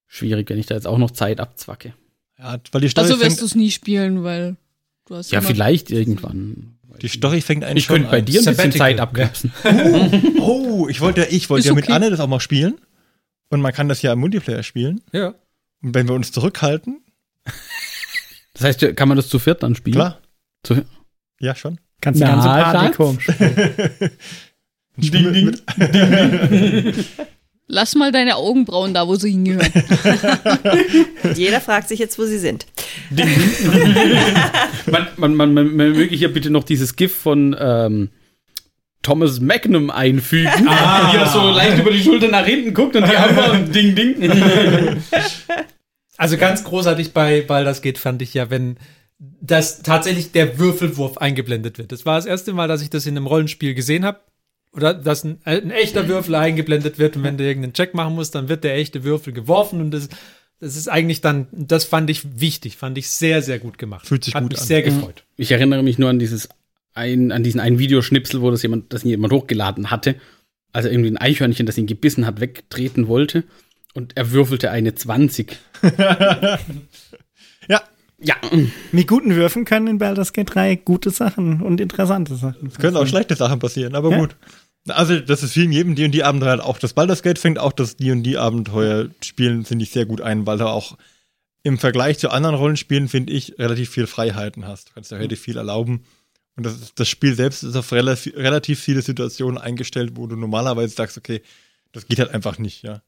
schwierig, wenn ich da jetzt auch noch Zeit abzwacke. ja, weil die Story Also wirst du es nie spielen, weil du hast Ja, vielleicht irgendwann. Die Story fängt eigentlich Ich könnte schon bei an. dir ein bisschen. Zeit abknapsen. Oh, ich wollte, ich wollte Ist ja mit okay. Anne das auch mal spielen. Und man kann das ja im Multiplayer spielen. Ja. Und wenn wir uns zurückhalten, Das heißt, kann man das zu viert dann spielen? klar. Zu, Ja, schon. Kannst die Na, ganze Party komisch. Ding, ding. Lass mal deine Augenbrauen da, wo sie hingehören. Jeder fragt sich jetzt, wo sie sind. man, man, man, man, man möge hier bitte noch dieses GIF von ähm, Thomas Magnum einfügen. Ah. Wie er so leicht über die Schulter nach hinten guckt und die anderen Ding, Ding. Also ganz großartig bei Baldur's Gate fand ich ja, wenn das tatsächlich der Würfelwurf eingeblendet wird. Das war das erste Mal, dass ich das in einem Rollenspiel gesehen habe. Oder dass ein, ein echter Würfel eingeblendet wird und wenn du irgendeinen Check machen musst, dann wird der echte Würfel geworfen und das, das ist eigentlich dann, das fand ich wichtig, fand ich sehr, sehr gut gemacht. Fühlt sich Hat gut mich an. sehr gefreut. Ich erinnere mich nur an dieses ein, an diesen einen Videoschnipsel, wo das jemand, das jemand hochgeladen hatte, als er irgendwie ein Eichhörnchen, das ihn gebissen hat, wegtreten wollte. Und er würfelte eine 20. Ja, Ja, Mit guten Würfen können in Baldur's Gate 3 gute Sachen und interessante Sachen. es können auch schlechte Sachen passieren, aber Ja. gut. Also, das ist vielen jedem D&D-Abenteuer halt auch. Das Baldur's Gate fängt auch das D&D-Abenteuer spielen, finde ich, sehr gut ein, weil du auch im Vergleich zu anderen Rollenspielen, finde ich, relativ viel Freiheiten hast. Du kannst ja relativ viel erlauben. Und das, das Spiel selbst ist auf relativ, relativ viele Situationen eingestellt, wo du normalerweise sagst, okay, das geht halt einfach nicht, ja.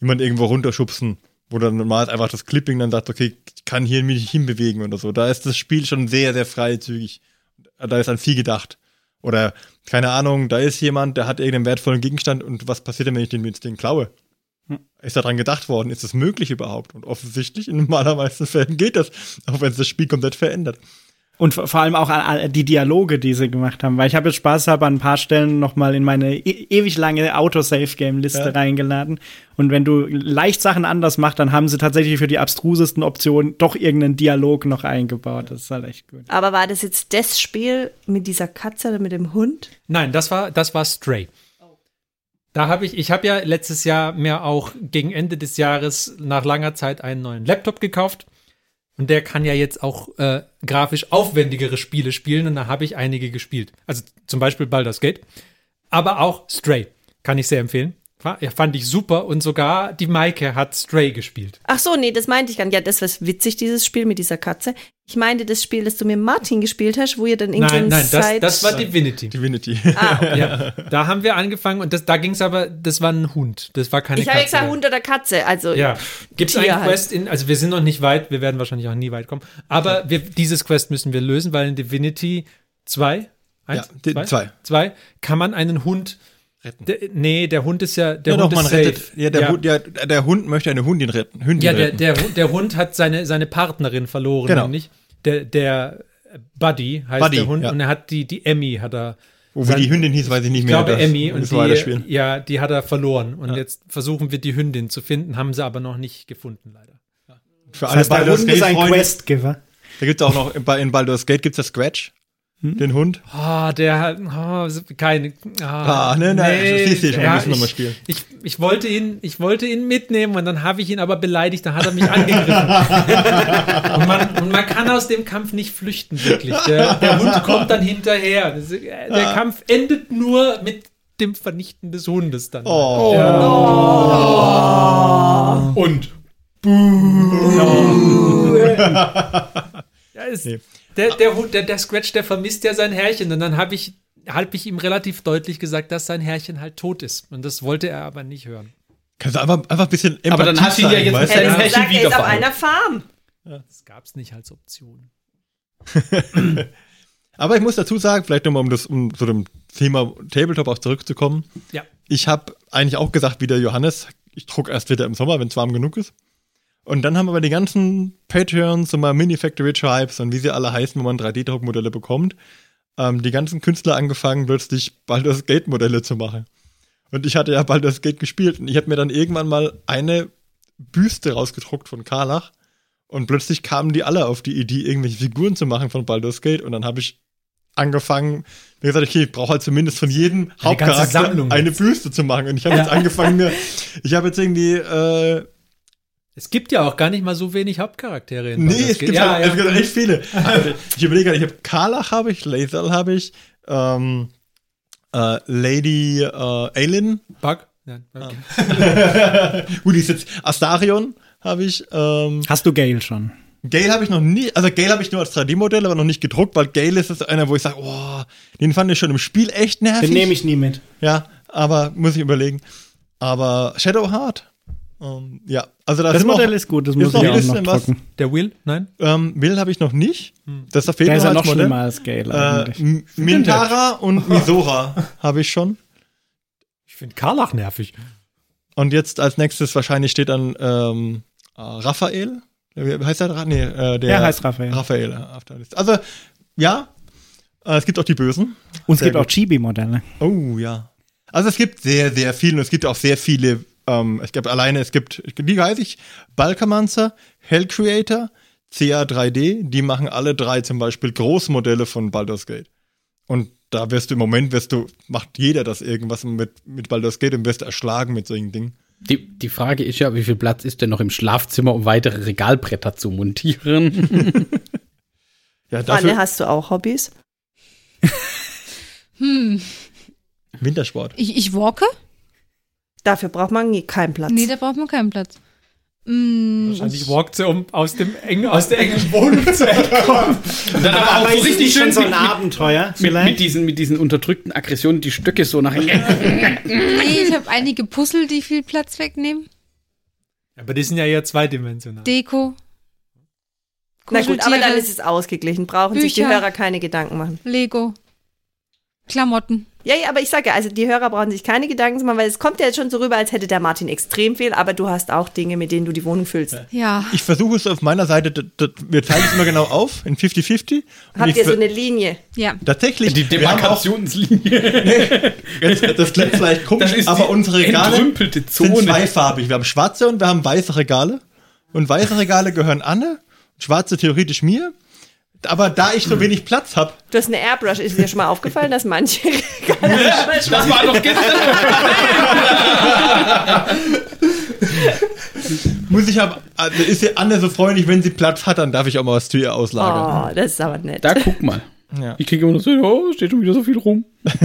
Jemand irgendwo runterschubsen, wo dann normal einfach das Clipping dann sagt, okay, ich kann hier mich nicht hinbewegen oder so. Da ist das Spiel schon sehr, sehr freizügig. Da ist an viel gedacht. Oder, keine Ahnung, da ist jemand, der hat irgendeinen wertvollen Gegenstand und was passiert denn, wenn ich den den klaue? Ist daran gedacht worden? Ist das möglich überhaupt? Und offensichtlich in normalermeisten Fällen geht das, auch wenn es das Spiel komplett verändert. Und vor allem auch an- die Dialoge, die sie gemacht haben. Weil ich habe jetzt spaßhalber an ein paar Stellen noch mal in meine e ewig lange Autosave-Game-Liste Ja. reingeladen. Und wenn du leicht Sachen anders machst, dann haben sie tatsächlich für die abstrusesten Optionen doch irgendeinen Dialog noch eingebaut. Das ist halt echt gut. Aber war das jetzt das Spiel mit dieser Katze oder mit dem Hund? Nein, das war, das war Stray. Da habe ich, ich habe ja letztes Jahr mir auch gegen Ende des Jahres nach langer Zeit einen neuen Laptop gekauft. Und der kann ja jetzt auch äh, grafisch aufwendigere Spiele spielen und da habe ich einige gespielt. Also zum Beispiel Baldur's Gate. Aber auch Stray kann ich sehr empfehlen. Ja, fand ich super und sogar die Maike hat Stray gespielt. Ach so, nee, das meinte ich gar nicht. Ja, das war witzig, dieses Spiel mit dieser Katze. Ich meinte das Spiel, das du mit Martin gespielt hast, wo ihr dann irgendwie Nein, nein, das, seid. das war Divinity. Divinity. ah, okay. Ja, da haben wir angefangen und das, da ging es aber, das war ein Hund, das war keine Ich habe ja Katze. gesagt Hund oder Katze. Also Ja, gibt es halt. Quest in, also wir sind noch nicht weit, wir werden wahrscheinlich auch nie weit kommen, aber wir, dieses Quest müssen wir lösen, weil in Divinity 2, Ja, die- zwei. zwei, kann man einen Hund Retten. Der, nee, der Hund ist ja, der ja, Hund doch, man ist safe. rettet. Ja, der, Hund, ja, der Hund möchte eine Hundin retten. Hündin Ja, der, retten. der, Hund- der Hund hat seine, seine Partnerin verloren, Genau. nämlich. Der, der Buddy heißt Buddy, der Hund ja. und er hat die, die Emmy hat er. Wo wie sein- die Hündin hieß, weiß ich nicht Ich mehr. glaube das Emmy und die, ja, die hat er verloren und jetzt versuchen wir die Hündin zu finden, haben sie aber noch nicht gefunden leider. Für Das heißt, der Baldur's Hund ist ein Gate-Freunde, Quest-Giver. Da gibt es auch noch, in Baldur's Gate gibt es das Scratch, den Hund. Ah, der hat oh, keine. Ah, ne, ne, das siehst du schon, ja, müssen wir mal spielen. Ich, ich, wollte ihn, ich wollte ihn mitnehmen und dann habe ich ihn aber beleidigt, dann hat er mich angegriffen. und, man, und man kann aus dem Kampf nicht flüchten, wirklich. Der, der Hund kommt dann hinterher. Ist- äh, der Kampf endet nur mit dem Vernichten des Hundes dann. Oh. Und. Ja, es, Nee. Der, der, Hund, der, der Scratch, der vermisst ja sein Herrchen. Und dann habe ich, hab ich ihm relativ deutlich gesagt, dass sein Herrchen halt tot ist. Und das wollte er aber nicht hören. Kannst du einfach, einfach ein bisschen Aber dann Empathie hast du ja jetzt weißt Herrchen gesagt, er ist auf einer Farm. Das gab es nicht als Option. Aber ich muss dazu sagen, vielleicht nochmal, um das, um zu dem Thema Tabletop auch zurückzukommen. Ja. Ich habe eigentlich auch gesagt, wie der Johannes, ich druck erst wieder im Sommer, wenn es warm genug ist. Und dann haben aber die ganzen Patreons und mal Mini-Factory Tribes und wie sie alle heißen, wo man 3D-Druckmodelle bekommt, ähm, die ganzen Künstler angefangen, plötzlich Baldur's Gate-Modelle zu machen. Und ich hatte ja Baldur's Gate gespielt und ich habe mir dann irgendwann mal eine Büste rausgedruckt von Karlach und plötzlich kamen die alle auf die Idee, irgendwelche Figuren zu machen von Baldur's Gate und dann habe ich angefangen, mir gesagt, okay, ich brauche halt zumindest von jedem ganze Hauptcharakter eine. Büste zu machen. Und ich habe jetzt angefangen, mir, ich habe jetzt irgendwie, äh, Es gibt ja auch gar nicht mal so wenig Hauptcharaktere in nee, es gibt, ja, ja. es gibt echt viele. Also, ich überlege gerade, ich habe Karlach habe ich, Lae'zel habe ich, ähm, äh, Lady äh, Aelin, Bug? Nein, okay. gut, die ist jetzt Astarion habe ich, ähm, Hast du Gale schon? Gale habe ich noch nie, also Gale habe ich nur als 3D-Modell, aber noch nicht gedruckt, weil Gale ist es einer, wo ich sage, oh, den fand ich schon im Spiel echt nervig. Den nehme ich nie mit. Ja, aber muss ich überlegen. Aber Shadowheart, ähm, ja, also da Das Modell noch, ist gut, das muss noch ich auch noch was. drucken. Der Will? Nein? ähm, Will habe ich noch nicht. Das ist auf jeden Der ist ja Fall noch Modell. schlimmer als Gale Äh, Mintara und Misora habe ich schon. Ich finde Karlach nervig. Und jetzt als nächstes wahrscheinlich steht dann ähm, äh, Raphael. Wie heißt der? Nee, äh, der Der heißt Raphael. Raphael äh, auf der Liste. Also, ja, äh, es gibt auch die Bösen. Und es sehr gibt auch gut. Chibi-Modelle. Oh, ja. Also es gibt sehr, sehr viele und es gibt auch sehr viele, ähm, es gibt alleine, es gibt, wie heißt ich, Balkamancer, Hell Creator, CA3D, die machen alle drei zum Beispiel Großmodelle von Baldur's Gate. Und da wirst du im Moment, wirst du, macht jeder das irgendwas mit, mit Baldur's Gate und wirst erschlagen mit solchen Dingen. Die, die Frage ist ja, wie viel Platz ist denn noch im Schlafzimmer, um weitere Regalbretter zu montieren? Ja, Anne, dafür hast du auch Hobbys? Wintersport. Ich, ich walke? Dafür braucht man nie keinen Platz. Nee, da braucht man keinen Platz. Mm, Wahrscheinlich walkt sie, um aus, dem engen, aus der engen Wohnung zu entkommen. Und dann aber auch so richtig schön schon so ein mit, Abenteuer mit, vielleicht. mit, diesen, mit diesen unterdrückten Aggressionen, die Stöcke so nach nee, ich habe einige Puzzle, die viel Platz wegnehmen. Aber die sind ja eher zweidimensional. Deko. Na gut, aber dann ist es ausgeglichen. Brauchen sich die Bücher. Hörer keine Gedanken machen. Lego. Klamotten. Ja, ja, aber ich sage ja, also die Hörer brauchen sich keine Gedanken zu machen, weil es kommt ja jetzt schon so rüber, als hätte der Martin extrem viel, aber du hast auch Dinge, mit denen du die Wohnung füllst. Ja. Ich versuche es auf meiner Seite, d- d- wir teilen es immer genau auf, in 50-50. Und Habt ihr so eine Linie? Ja. Tatsächlich, die Demarkationslinie. jetzt, das klingt vielleicht komisch, Das ist aber unsere Regale sind zweifarbig. Wir haben schwarze und wir haben weiße Regale. Und weiße Regale gehören Anne, schwarze theoretisch mir. Aber da ich so wenig Platz habe, Du hast eine Airbrush. Ist dir schon mal aufgefallen, dass manche Das war doch gestern. muss ich aber, also ist ja Anne so freundlich, wenn sie Platz hat, dann darf ich auch mal was zu ihr auslagern. Oh, das ist aber nett. Da guck mal. Ja. Ich kriege immer noch so, oh, steht schon wieder so viel rum.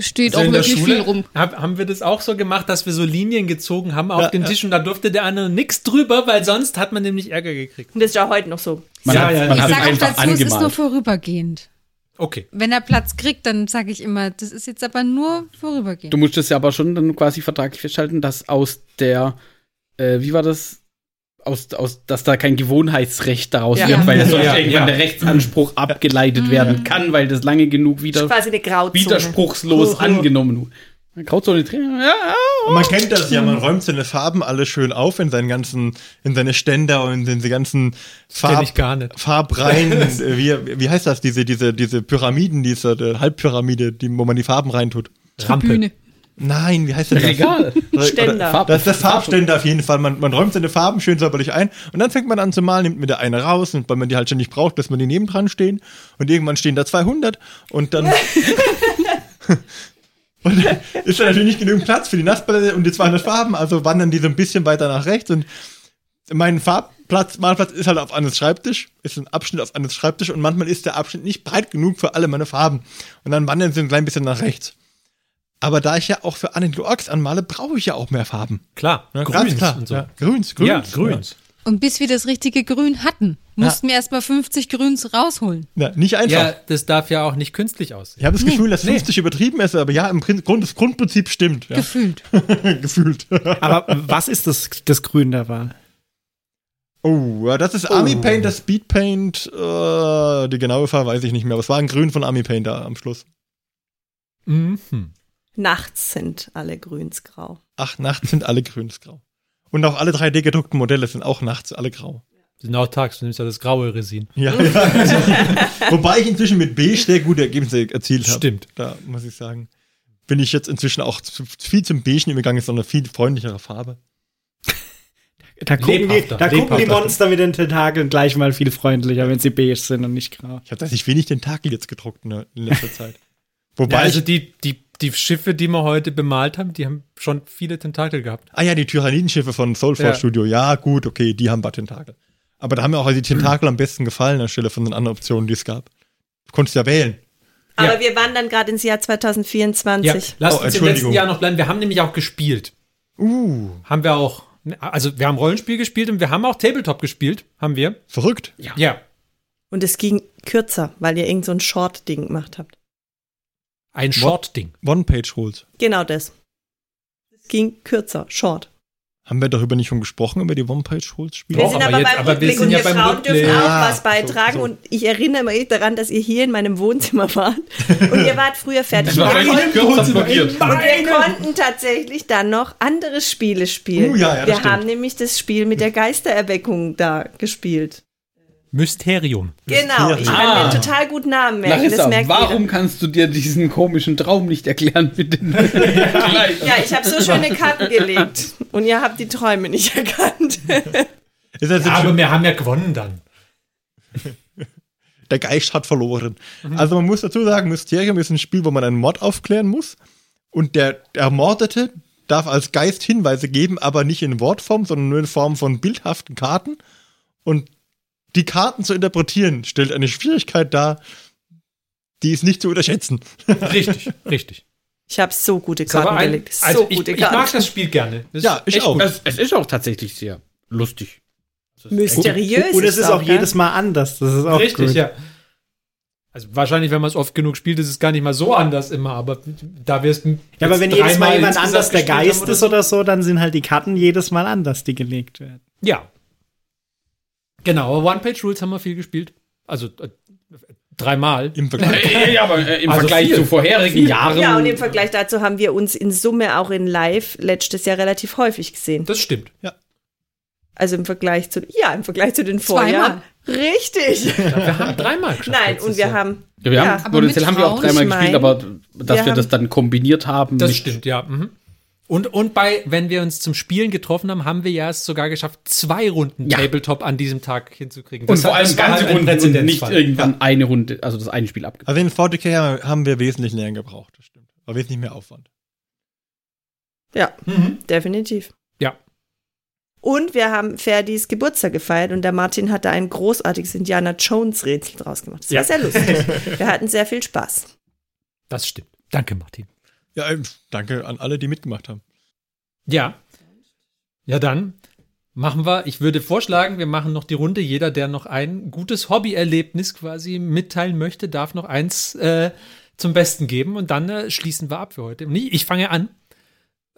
steht Also auch wirklich Schule viel rum. hab, haben wir das auch so gemacht, dass wir so Linien gezogen haben auf Ja, den ja. Tisch und da durfte der andere nichts drüber, weil sonst hat man nämlich Ärger gekriegt. Und das ist ja heute noch so. Man Ja, hat, ja, man ich sage auch dazu, es ist nur vorübergehend. Okay. Wenn er Platz kriegt, dann sage ich immer, das ist jetzt aber nur vorübergehend. Du musst es ja aber schon dann quasi vertraglich festhalten, dass aus der, äh, wie war das? Aus, aus, dass da kein Gewohnheitsrecht daraus Ja. wird, weil das sonst Ja, irgendwann ja. der Rechtsanspruch abgeleitet werden kann, weil das lange genug wieder quasi eine Grauzone. widerspruchslos angenommen wurde. Grauzone drin, ja, Und man kennt das ja, man räumt seine Farben alle schön auf in seinen ganzen, in seine Ständer und in die ganzen Farb, ich gar nicht. Farbreihen. äh, wie, wie heißt das? Diese, diese, diese Pyramiden, diese Halbpyramide, die, wo man die Farben reintut. Bühne. Nein, wie heißt das? Regal. Ständer. Das ist das Farbständer auf jeden Fall. Man, man räumt seine Farben schön säuberlich ein und dann fängt man an zu malen, nimmt mir der eine raus und weil man die halt schon nicht braucht, lässt man die nebendran stehen und irgendwann stehen da 200 und dann und dann ist da natürlich nicht genügend Platz für die Nassbälle und die 200 Farben, also wandern die so ein bisschen weiter nach rechts und mein Farbplatz, Malplatz ist halt auf Annes Schreibtisch, ist ein Abschnitt auf Annes Schreibtisch und manchmal ist der Abschnitt nicht breit genug für alle meine Farben und dann wandern sie ein klein bisschen nach rechts. Aber da ich ja auch für Anne Orks anmale, brauche ich ja auch mehr Farben. Klar. Ja, Grüns ganz klar. und so. Ja, grüns, grüns. Ja, grüns. Und bis wir das richtige Grün hatten, mussten wir erst mal 50 Grüns rausholen. Ja, nicht einfach. Ja, das darf ja auch nicht künstlich aussehen. Ich habe das Gefühl, dass 50 übertrieben ist, aber ja, im Grund, das Grundprinzip stimmt. Ja. Gefühlt. Gefühlt. Aber was ist das, das Grün der Wahl? Oh, ja, das ist Army Paint, das Speed Paint. Äh, die genaue Farbe weiß ich nicht mehr, aber es war ein Grün von Army Paint da am Schluss. Mhm. Nachts sind alle grünsgrau. Ach, nachts sind alle grünsgrau. Und auch alle 3D gedruckten Modelle sind auch nachts alle grau. Genau tags, du nimmst ja das graue Resin. Ja, ja. Wobei ich inzwischen mit Beige sehr gute Ergebnisse erzielt habe. Stimmt. Da muss ich sagen, bin ich jetzt inzwischen auch zu, viel zum Beige übergegangen, ist eine viel freundlichere Farbe. Da gucken, die, da gucken die. Monster mit den Tentakeln gleich mal viel freundlicher, wenn sie beige sind und nicht grau. Ich habe tatsächlich wenig Tentakel jetzt gedruckt in, in letzter Zeit. Wobei Ja, also die, die, die Schiffe, die wir heute bemalt haben, die haben schon viele Tentakel gehabt. ah ja, die Tyrannidenschiffe von Soulfall Ja. Studio, ja gut, okay, die haben ein paar Tentakel. Aber da haben mir auch die Tentakel am besten gefallen, anstelle von den anderen Optionen, die es gab. Du konntest ja wählen. Aber Ja. wir wandern gerade ins Jahr 2024. Ja, lasst Oh, uns im letzten. Jahr noch bleiben. Wir haben nämlich auch gespielt. Uh, Haben wir auch. Also wir haben Rollenspiel gespielt und wir haben auch Tabletop gespielt. Haben wir. verrückt. Ja. Und es ging kürzer, weil ihr irgend so ein Short-Ding gemacht habt. Ein Short-Ding. One-Page-Rules. Genau das. Es ging kürzer, short. Haben wir darüber nicht schon gesprochen, über die One-Page-Rules-Spiele? Wir sind aber aber, jetzt- beim aber wir Rückblick und wir Frauen dürfen auch Ah, was beitragen. so, so. Und ich erinnere mich daran, dass ihr hier in meinem Wohnzimmer wart. Und ihr wart früher fertig. Das war wir, wahrscheinlich konnten, und wir konnten tatsächlich dann noch andere Spiele spielen. Uh, ja, wir stimmt. haben nämlich das Spiel mit der Geistererweckung da gespielt. Mysterium. Genau, ich kann Ah. mir total gut Namen merken. Larissa, das merkt warum jeder. kannst du dir diesen komischen Traum nicht erklären mit den Kleidern? Ja, ich habe so schöne Karten gelegt und ihr habt die Träume nicht erkannt. Ist das jetzt Ja, aber wir haben ja gewonnen dann. der Geist hat verloren. Also man muss dazu sagen, Mysterium ist ein Spiel, wo man einen Mord aufklären muss. Und der Ermordete darf als Geist Hinweise geben, aber nicht in Wortform, sondern nur in Form von bildhaften Karten. Und die Karten zu interpretieren, stellt eine Schwierigkeit dar, die ist nicht zu unterschätzen. Richtig, richtig. Ich habe so gute Karten ein- gelegt. So also ich, gute ich mag Karten. das Spiel gerne. Das Ja, ich auch. Es, es ist auch tatsächlich sehr lustig. Mysteriös. Und es ist auch gell? jedes Mal anders. Das ist auch Richtig, gut. ja. Also wahrscheinlich, wenn man es oft genug spielt, ist es gar nicht mal so anders immer, aber da wirst du. Ja, aber wenn jedes Mal jemand anders der Geist oder ist oder so, dann sind halt die Karten jedes Mal anders, die gelegt werden. Ja. Genau, aber One-Page-Rules haben wir viel gespielt. Also äh, dreimal. Im Vergleich. Äh, ja, aber äh, im Also Vergleich viel. zu vorherigen Jahren. Ja, und im Vergleich dazu haben wir uns in Summe auch in Live letztes Jahr relativ häufig gesehen. Das stimmt. Also im Vergleich zu, ja, im Vergleich zu den Zweimal. Vorjahren. Richtig. Wir haben dreimal geschafft. Nein, und wir haben, Ja, wir Ja, haben, aber potenziell haben wir auch dreimal ich gespielt, aber dass wir wir, das dann kombiniert haben. Das stimmt, ja. Mhm. Und, und bei, wenn wir uns zum Spielen getroffen haben, haben wir ja es sogar geschafft, zwei Runden Ja. Tabletop an diesem Tag hinzukriegen. Und Das vor hat- allem ganze halt Runden und nicht irgendwann eine Runde, also das eine Spiel abgegeben. Also in 40k haben wir wesentlich länger gebraucht, das stimmt. War wesentlich mehr Aufwand. ja, Mhm. definitiv. Ja. Und wir haben Ferdis Geburtstag gefeiert und der Martin hat da ein großartiges Indiana Jones Rätsel draus gemacht. Das Ja. war sehr lustig. wir hatten sehr viel Spaß. Das stimmt. Danke, Martin. Ja, ähm, danke an alle, die mitgemacht haben. Ja. Ja, dann machen wir, ich würde vorschlagen, wir machen noch die Runde. Jeder, der noch ein gutes Hobbyerlebnis quasi mitteilen möchte, darf noch eins äh, zum Besten geben und dann äh, schließen wir ab für heute. Nee, ich fange an.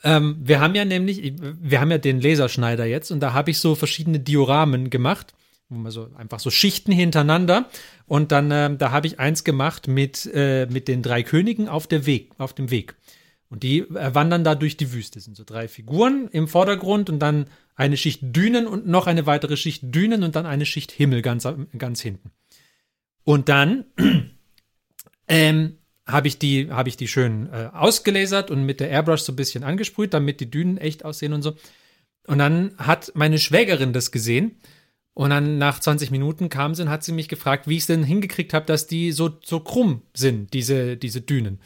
Ähm, wir haben ja nämlich, wir haben ja den Laserschneider jetzt und da habe ich so verschiedene Dioramen gemacht, wo man so einfach so Schichten hintereinander und dann, ähm, da habe ich eins gemacht mit, äh, mit den drei Königen auf, der Weg, auf dem Weg. Und die äh, wandern da durch die Wüste. Das sind so drei Figuren im Vordergrund und dann eine Schicht Dünen und noch eine weitere Schicht Dünen und dann eine Schicht Himmel ganz, ganz hinten. Und dann ähm, habe ich die, habe ich die schön äh, ausgelasert und mit der Airbrush so ein bisschen angesprüht, damit die Dünen echt aussehen und so. Und dann hat meine Schwägerin das gesehen. Und dann nach 20 Minuten kam sie und hat sie mich gefragt, wie ich es denn hingekriegt habe, dass die so, so krumm sind, diese, diese Dünen.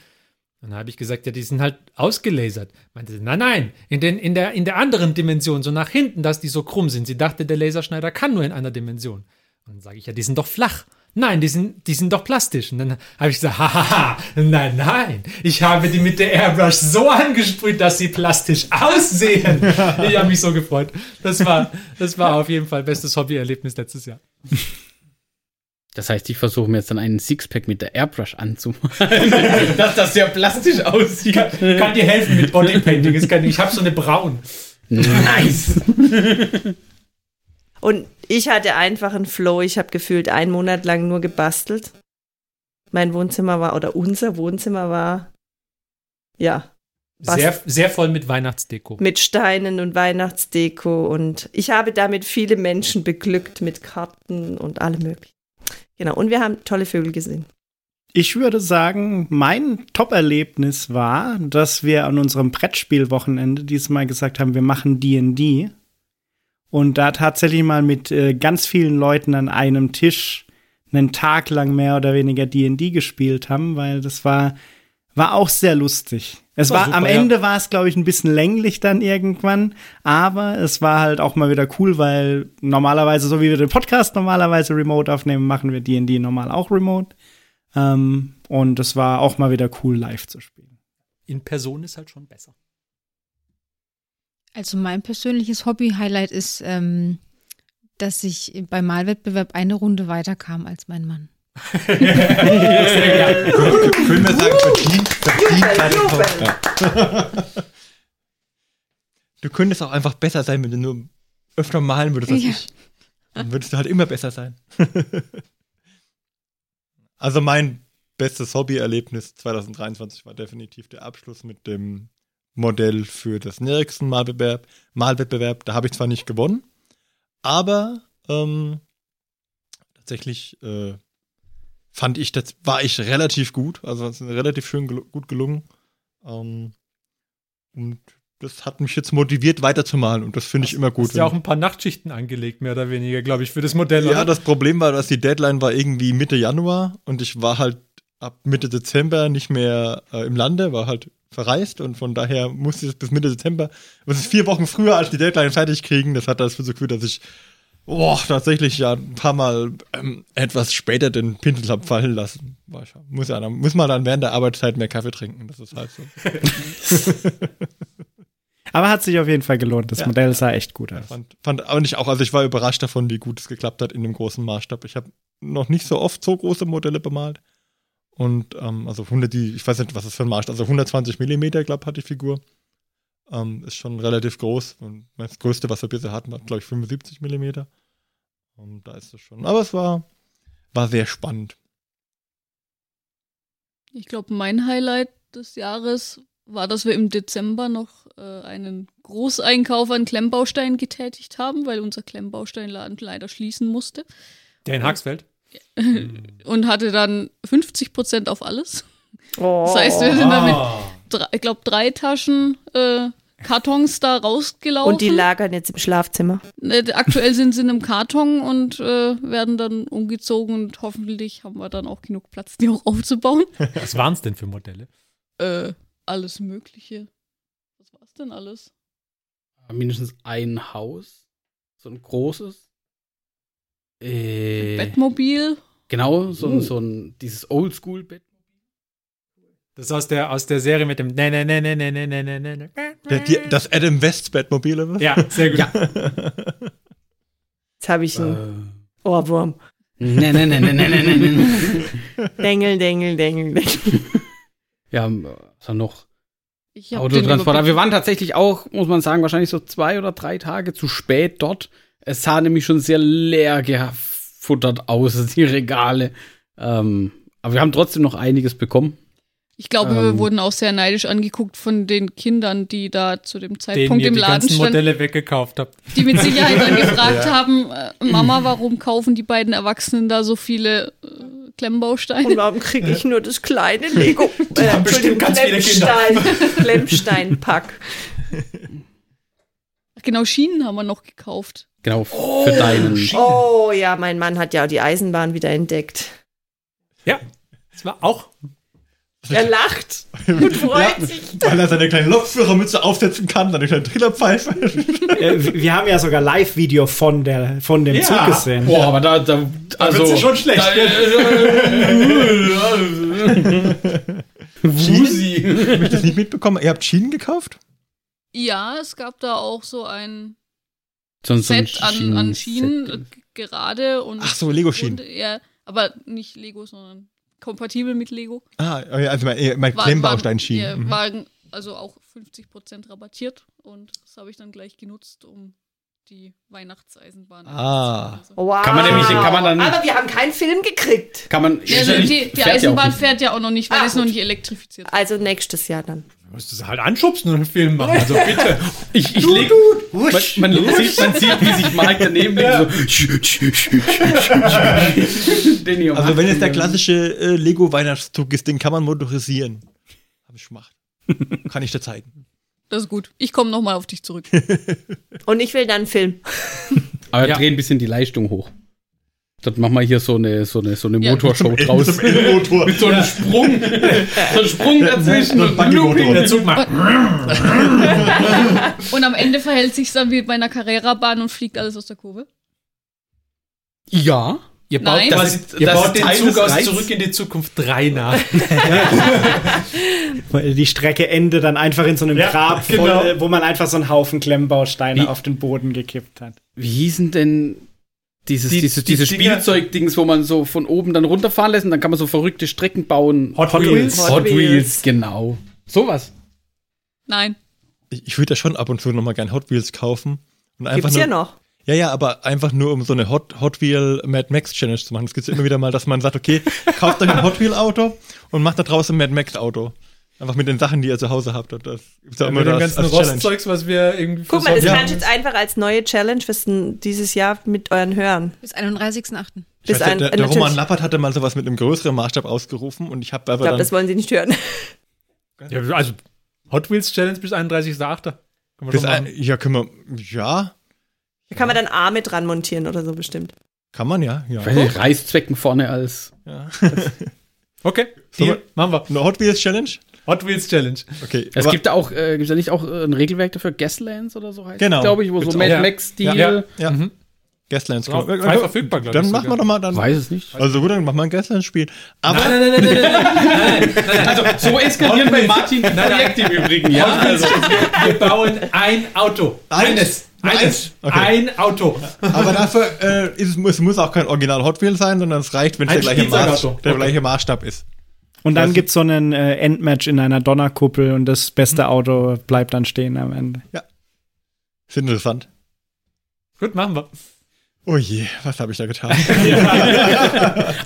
Dann habe ich gesagt, ja, die sind halt ausgelasert. Meinte sie, nein, nein, in, den, in, der, in der anderen Dimension, so nach hinten, dass die so krumm sind. Sie dachte, der Laserschneider kann nur in einer Dimension. Und dann sage ich, ja, die sind doch flach. Nein, die sind, die sind doch plastisch. Und dann habe ich gesagt, hahaha, nein, nein. Ich habe die mit der Airbrush so angesprüht, dass sie plastisch aussehen. Ich habe mich so gefreut. Das war, das war auf jeden Fall bestes Hobbyerlebnis letztes Jahr. Das heißt, ich versuche mir jetzt dann einen Sixpack mit der Airbrush anzumachen, dass das sehr plastisch aussieht. Kann, kann dir helfen mit Bodypainting. Ich habe so eine braun. Nice. Und ich hatte einfach einen Flow. Ich habe gefühlt einen Monat lang nur gebastelt. Mein Wohnzimmer war, oder unser Wohnzimmer war, ja? Sehr, sehr voll mit Weihnachtsdeko. mit Steinen und Weihnachtsdeko. Und ich habe damit viele Menschen beglückt mit Karten und allem möglichen. Genau. Und wir haben tolle Vögel gesehen. Ich würde sagen, mein Top-Erlebnis war, dass wir an unserem Brettspielwochenende dieses Mal gesagt haben, wir machen D&D. Und da tatsächlich mal mit äh, ganz vielen Leuten an einem Tisch einen Tag lang mehr oder weniger D&D gespielt haben, weil das war, war auch sehr lustig. Es War war, super, am ja. Ende war es, glaube ich, ein bisschen länglich dann irgendwann, aber es war halt auch mal wieder cool, weil normalerweise, so wie wir den Podcast normalerweise remote aufnehmen, machen wir D&D normal auch remote. Ähm, und es war auch mal wieder cool, live zu spielen. In Person ist halt schon besser. Also mein persönliches Hobby-Highlight ist, ähm, dass ich beim Malwettbewerb eine Runde weiterkam als mein Mann. Können wir sagen, verdient, verdient. Du könntest auch einfach besser sein, wenn du nur öfter malen würdest als Ja. ich. Dann würdest du halt immer besser sein. also mein bestes Hobbyerlebnis 2023 war definitiv der Abschluss mit dem Modell für das nächsten Malwettbewerb. Malwettbewerb, da habe ich zwar nicht gewonnen, aber ähm, tatsächlich äh, fand ich, das war ich relativ gut. Also es ist relativ schön gel gut gelungen. Ähm, und das hat mich jetzt motiviert, weiterzumalen. Und das finde ich immer gut. Hast ja auch ein paar Nachtschichten angelegt, mehr oder weniger, glaube ich, für das Modell. ja, oder? das Problem war, dass die Deadline war irgendwie Mitte Januar und ich war halt ab Mitte Dezember nicht mehr äh, im Lande, war halt verreist und von daher musste ich bis Mitte Dezember, was ist vier Wochen früher als die Deadline fertig kriegen. Das hat dazu geführt, dass ich boah, tatsächlich ja ein paar Mal ähm, etwas später den Pinsel hab fallen lassen. Muss, ja, dann- muss man dann während der Arbeitszeit mehr Kaffee trinken. Das ist halt so. Aber hat sich auf jeden Fall gelohnt. Das Ja. Modell sah echt gut aus. Fand, fand auch nicht auch, also ich war überrascht davon, wie gut es geklappt hat in dem großen Maßstab. Ich habe noch nicht so oft so große Modelle bemalt. Und ähm, also 100, die, ich weiß nicht, was das für ein Maßstab, also 120 Millimeter, glaube hat die Figur. Ähm, ist schon relativ groß. Und das Größte, was wir bisher hatten, war, glaube ich, 75 Millimeter. Und da ist es schon. Aber es war, war sehr spannend. Ich glaube, mein Highlight des Jahres war, dass wir im Dezember noch äh, einen Großeinkauf an Klemmbausteinen getätigt haben, weil unser Klemmbausteinladen leider schließen musste. Der in Haxfeld. Und hatte dann 50% auf alles. Oh. Das heißt, wir sind dann mit, Ah. drei, ich glaube, drei Taschen äh, Kartons da rausgelaufen. Und die lagern jetzt im Schlafzimmer. Äh, Aktuell sind sie in einem Karton und äh, werden dann umgezogen und hoffentlich haben wir dann auch genug Platz, die auch aufzubauen. Was waren es denn für Modelle? äh, alles Mögliche. Was war's denn alles? Mindestens ein Haus. So ein großes. Äh, Bettmobil. genau, so, Oh. ein so ein, dieses Oldschool-Bett. Das ist aus der, aus der Serie mit dem ne, ne, ne, ne, ne, ne, ne, ne, ne, ne. Die, das Adam West Batmobil oder was? Ja, sehr gut. Jetzt habe ich einen Ohrwurm. Ne, ne, ne, ne, ne, ne, ne, ne. Dengel, Dengel, Dengel, Dengel. Ja, was haben wir noch? Autotransporter. Wir waren tatsächlich auch, muss man sagen, wahrscheinlich so zwei oder drei Tage zu spät dort. Es sah nämlich schon sehr leer gefuttert aus, die Regale. Ähm, aber wir haben trotzdem noch einiges bekommen. Ich glaube, Ähm. wir wurden auch sehr neidisch angeguckt von den Kindern, die da zu dem Zeitpunkt ihr im die Laden ganzen standen, Modelle weggekauft habt. die mit Sicherheit dann gefragt haben, äh, Mama, warum kaufen die beiden Erwachsenen da so viele äh, Und Klemmbausteine? warum kriege ich nur das kleine Lego? Die haben bestimmt ganz viele Kinder. Klemmsteinpack. Ach, genau, Schienen haben wir noch gekauft. Genau, für deinen. Oh ja, mein Mann hat ja die Eisenbahn wieder entdeckt. Ja, das war auch. Er lacht und freut sich. Weil er seine kleine Lokführermütze aufsetzen kann, seine kleine Trillerpfeife. Äh, wir haben ja sogar Live-Video von, der, von dem Ja. Zug gesehen. Boah, aber da, da also. ja schon schlecht, Da, Wusi. Hab ich das nicht mitbekommen? Ihr habt Schienen gekauft? Ja, es gab da auch so ein so, so ein Set an, an Schienen, Set. äh, gerade und. Ach so, Lego-Schienen. Ja, aber nicht Lego, sondern kompatibel mit Lego. Ah, also mein, mein Klemmbaustein-Schienen. Ja, Mhm. waren also auch 50% rabattiert und das habe ich dann gleich genutzt, um die Weihnachtseisenbahn Ah. Also. Wow. Kann man nämlich- kann man dann- Aber wir haben keinen Film gekriegt. Kann man. Ja, also die, die ja Eisenbahn nicht. fährt ja auch noch nicht, weil Ah, es noch nicht elektrifiziert ist. Also nächstes Jahr dann. Du musst es halt anschubsen und einen Film machen. Also bitte. Ich, ich leg, man, man, sieht, man sieht, wie sich Mark daneben legt. So. Also wenn jetzt der klassische äh, Lego-Weihnachtszug ist, den kann man motorisieren. Hab ich gemacht. kann ich dir zeigen. Das ist gut. Ich komme nochmal auf dich zurück. Und ich will dann einen Film. Aber Ja. dreh ein bisschen die Leistung hoch. Dann machen wir hier so eine, so eine, so eine Ja. Motorshow draus. Zum. Mit so einem Sprung. so einem Sprung dazwischen. So ein. Looping. Der Zug macht. Und am Ende verhält sich dann wie bei einer Carrera-Bahn und fliegt alles aus der Kurve. Ja. Ihr baut, Nein. das, ihr das baut den Zug aus Reiz. Zurück in die Zukunft 3 nach. Weil Die Strecke endet dann einfach in so einem Ja, Grab, voll, genau. wo man einfach so einen Haufen Klemmbausteine Wie- auf den Boden gekippt hat. Wie hießen denn dieses, Die- dieses, die diese Dinger- Spielzeugdings, wo man so von oben dann runterfahren lässt und dann kann man so verrückte Strecken bauen? Hot Wheels. Hot Hot Wheels. Wheels, genau. Sowas. Nein. Ich, ich würde ja schon ab und zu nochmal gern Hot Wheels kaufen. Und einfach Gibt's nur, ja noch. Ja, ja, aber einfach nur um so eine Hot, Hot Wheel Mad Max Challenge zu machen. Es gibt ja immer wieder mal, dass man sagt, okay, kauft euch ein Hot Wheel Auto und macht da draußen ein Mad Max Auto. Einfach mit den Sachen, die ihr zu Hause habt. Und das gibt's ja immer Mit dem ganzen. Rostzeugs, was wir irgendwie Guck mal, das Ja. kannst du jetzt einfach als neue Challenge fürs n- dieses Jahr mit euren Hörern. Bis 31.8. Ich weiß, Bis ein- der, der natürlich. Roman Lappert hatte mal sowas mit einem größeren Maßstab ausgerufen und ich habe Ich aber glaube, dann. das wollen sie nicht hören. Ja, also Hot Wheels Challenge bis 31.8. Können wir bis ein, ja, können wir. Ja, Da kann man dann Arme dran montieren oder so bestimmt. kann man ja. ja. Bei den Reißzwecken vorne als. ja. Okay, Sollen Deal, machen wir. Eine Hot Wheels Challenge? Hot Wheels Challenge. Okay. Es gibt da auch, äh, gibt ja nicht auch äh, ein Regelwerk dafür, Gaslands oder so heißt Genau. glaube ich, wo Gibt's so. Mad Ja. Max-Stil. Ja. ja. Mhm. Gaslands. Ja, genau. frei verfügbar, glaub ich Dann machen wir doch mal dann. Weiß es nicht. Also gut, dann machen wir ein Gaslands-Spiel. Aber Nein, nein, nein, nein, nein, nein, nein, nein. Also, so eskalieren bei Martin die Projekte im Übrigen, ja? Also, Wir bauen ein Auto. Eins. Eines. eins? Okay. Ein Auto. Aber dafür äh, ist, es muss, es muss auch kein Original Hot Wheel sein, sondern es reicht, wenn es der, gleiche, Maß, der Okay. gleiche Maßstab ist. Und dann Weiß gibt's so einen äh, Endmatch in einer Donnerkuppel und das beste Auto bleibt dann stehen am Ende. Ist interessant. Gut, machen wir. Oh je, was habe ich da getan?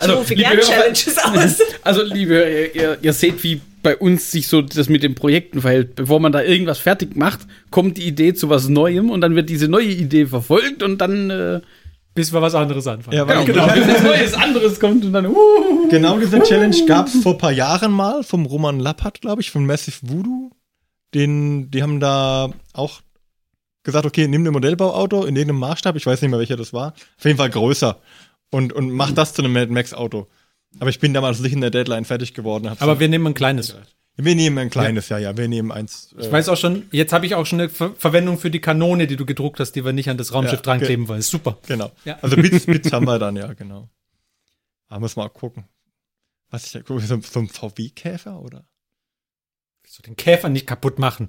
also, Rufe liebe Hörer, Challenges aus. also, liebe ihr, ihr, ihr seht, wie bei uns sich so das mit den Projekten verhält. Bevor man da irgendwas fertig macht, kommt die Idee zu was Neuem und dann wird diese neue Idee verfolgt und dann äh, Bis wir was anderes anfangen. Ja, genau, ich- bis was Neues anderes kommt und dann uh, Genau diese Challenge gab es vor ein paar Jahren mal vom Roman Lappert, glaube ich, von Massive Voodoo. Den, die haben da auch gesagt, okay, nimm ein Modellbauauto in irgendeinem Maßstab, ich weiß nicht mehr, welcher das war, auf jeden Fall größer und, und mach das zu einem Mad Max Auto. Aber ich bin damals nicht in der Deadline fertig geworden. Aber wir nehmen ein kleines. wir nehmen ein kleines, ja, ja, wir nehmen eins. Ich äh, weiß auch schon, jetzt habe ich auch schon eine Ver Verwendung für die Kanone, die du gedruckt hast, die wir nicht an das Raumschiff Ja, dran kleben wollen. Ist super. Genau. Ja. Also Bits, Bits haben wir dann, ja, genau. Aber muss mal gucken. Was ich da gucke, so, so ein VW-Käfer oder? So den Käfer nicht kaputt machen.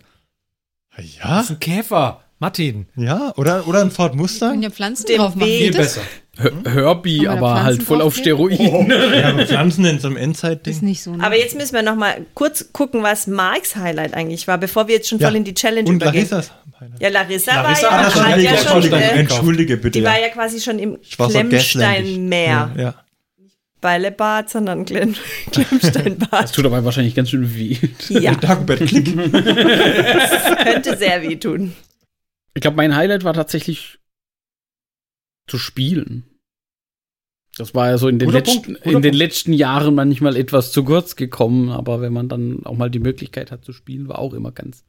Ja, Das ist ein Käfer. Martin. ja, oder, oder ein Ford Können Mustang. ja Pflanzen Dem drauf machen. Viel das? besser. Herbie, da aber halt voll auf? Steroiden. Ja, aber Pflanzen in so einem Ist Endzeit-Ding. nicht so. Ne? Aber jetzt müssen wir noch mal kurz gucken, was Marks Highlight eigentlich war, bevor wir jetzt schon Ja. voll in die Challenge Und übergehen. Larissas. Ja, Larissa, Larissa war ja, schon ja Entschuldige, schon, äh, Entschuldige bitte. die ja. war ja quasi schon im war. Klemmsteinmeer. Ja. Bällebad, sondern Klemm Klemmsteinbad. Das tut aber wahrscheinlich ganz schön weh. ja, Dagobert Klick. könnte sehr wehtun. Ich glaube, mein Highlight war tatsächlich zu spielen. Das war ja so in den, Guter letzten, in den letzten Jahren manchmal etwas zu kurz gekommen, aber wenn man dann auch mal die Möglichkeit hat zu spielen, war auch immer ganz,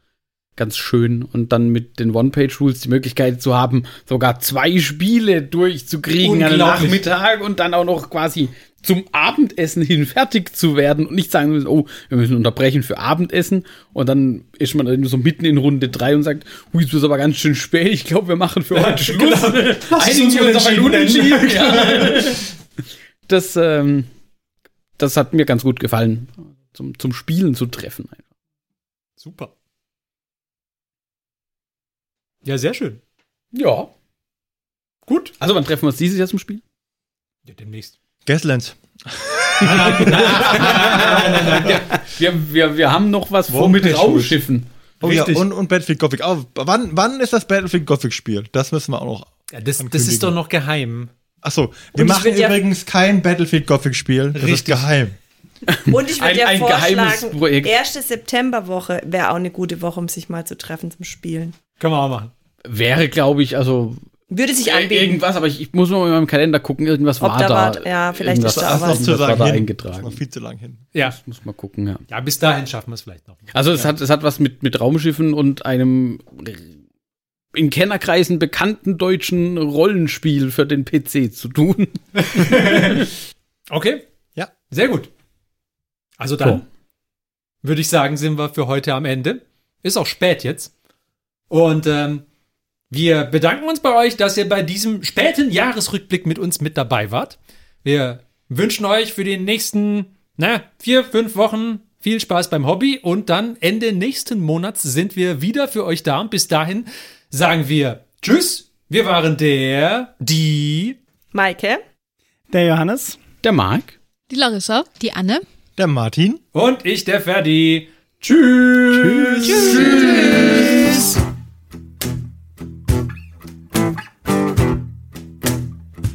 ganz schön. Und dann mit den One-Page-Rules die Möglichkeit zu haben, sogar zwei Spiele durchzukriegen Unglaublich. Nachmittag und dann auch noch quasi zum Abendessen hin fertig zu werden und nicht sagen müssen, oh, wir müssen unterbrechen für Abendessen und dann ist man dann so mitten in Runde drei und sagt, hui, es ist aber ganz schön spät, ich glaube, wir machen für heute Schluss. Einigen wir uns auf ein Unentschieden. Ja. Das, ähm, das hat mir ganz gut gefallen, zum, zum Spielen zu treffen. Super. Ja, sehr schön. Ja. Gut. Also wann treffen wir uns dieses Jahr zum Spiel? Ja, demnächst. Gaslands. Wir, wir, wir haben noch was vor mit Raumschiffen. Oh ja, und, und Battlefield Gothic. Oh, wann, wann ist das Battlefield Gothic Spiel? Das müssen wir auch noch. Ja, das, das ist doch noch geheim. Achso, wir machen übrigens kein Battlefield Gothic Spiel. Das ist geheim. Und ich würde ja vorschlagen, erste Septemberwoche wäre auch eine gute Woche, um sich mal zu treffen zum Spielen. Können wir auch machen. Wäre, glaube ich, also Würde sich äh, anbieten. irgendwas, aber ich, ich muss mal in meinem Kalender gucken, irgendwas Ob war da da. war- ja, vielleicht ist da Das was. noch zu irgendwas war sagen da hin. Das ist eingetragen. noch viel zu lang hin. Ja. Muss mal gucken, ja. Ja, bis dahin schaffen wir es vielleicht noch. Also es hat, es hat was mit, mit Raumschiffen und einem in Kennerkreisen bekannten deutschen Rollenspiel für den PC zu tun. Okay. Ja. Sehr gut. Also dann würde ich sagen, sind wir für heute am Ende. Ist auch spät jetzt. Und ähm, wir bedanken uns bei euch, dass ihr bei diesem späten Jahresrückblick mit uns mit dabei wart. Wir wünschen euch für die nächsten na, vier, fünf Wochen viel Spaß beim Hobby und dann Ende nächsten Monats sind wir wieder für euch da. Und bis dahin sagen wir Tschüss. Wir waren der, die Maike, Der Johannes. Der Marc. Die Larissa. Die Anne. Der Martin. und ich, der Ferdi. Tschüss. Tschüss.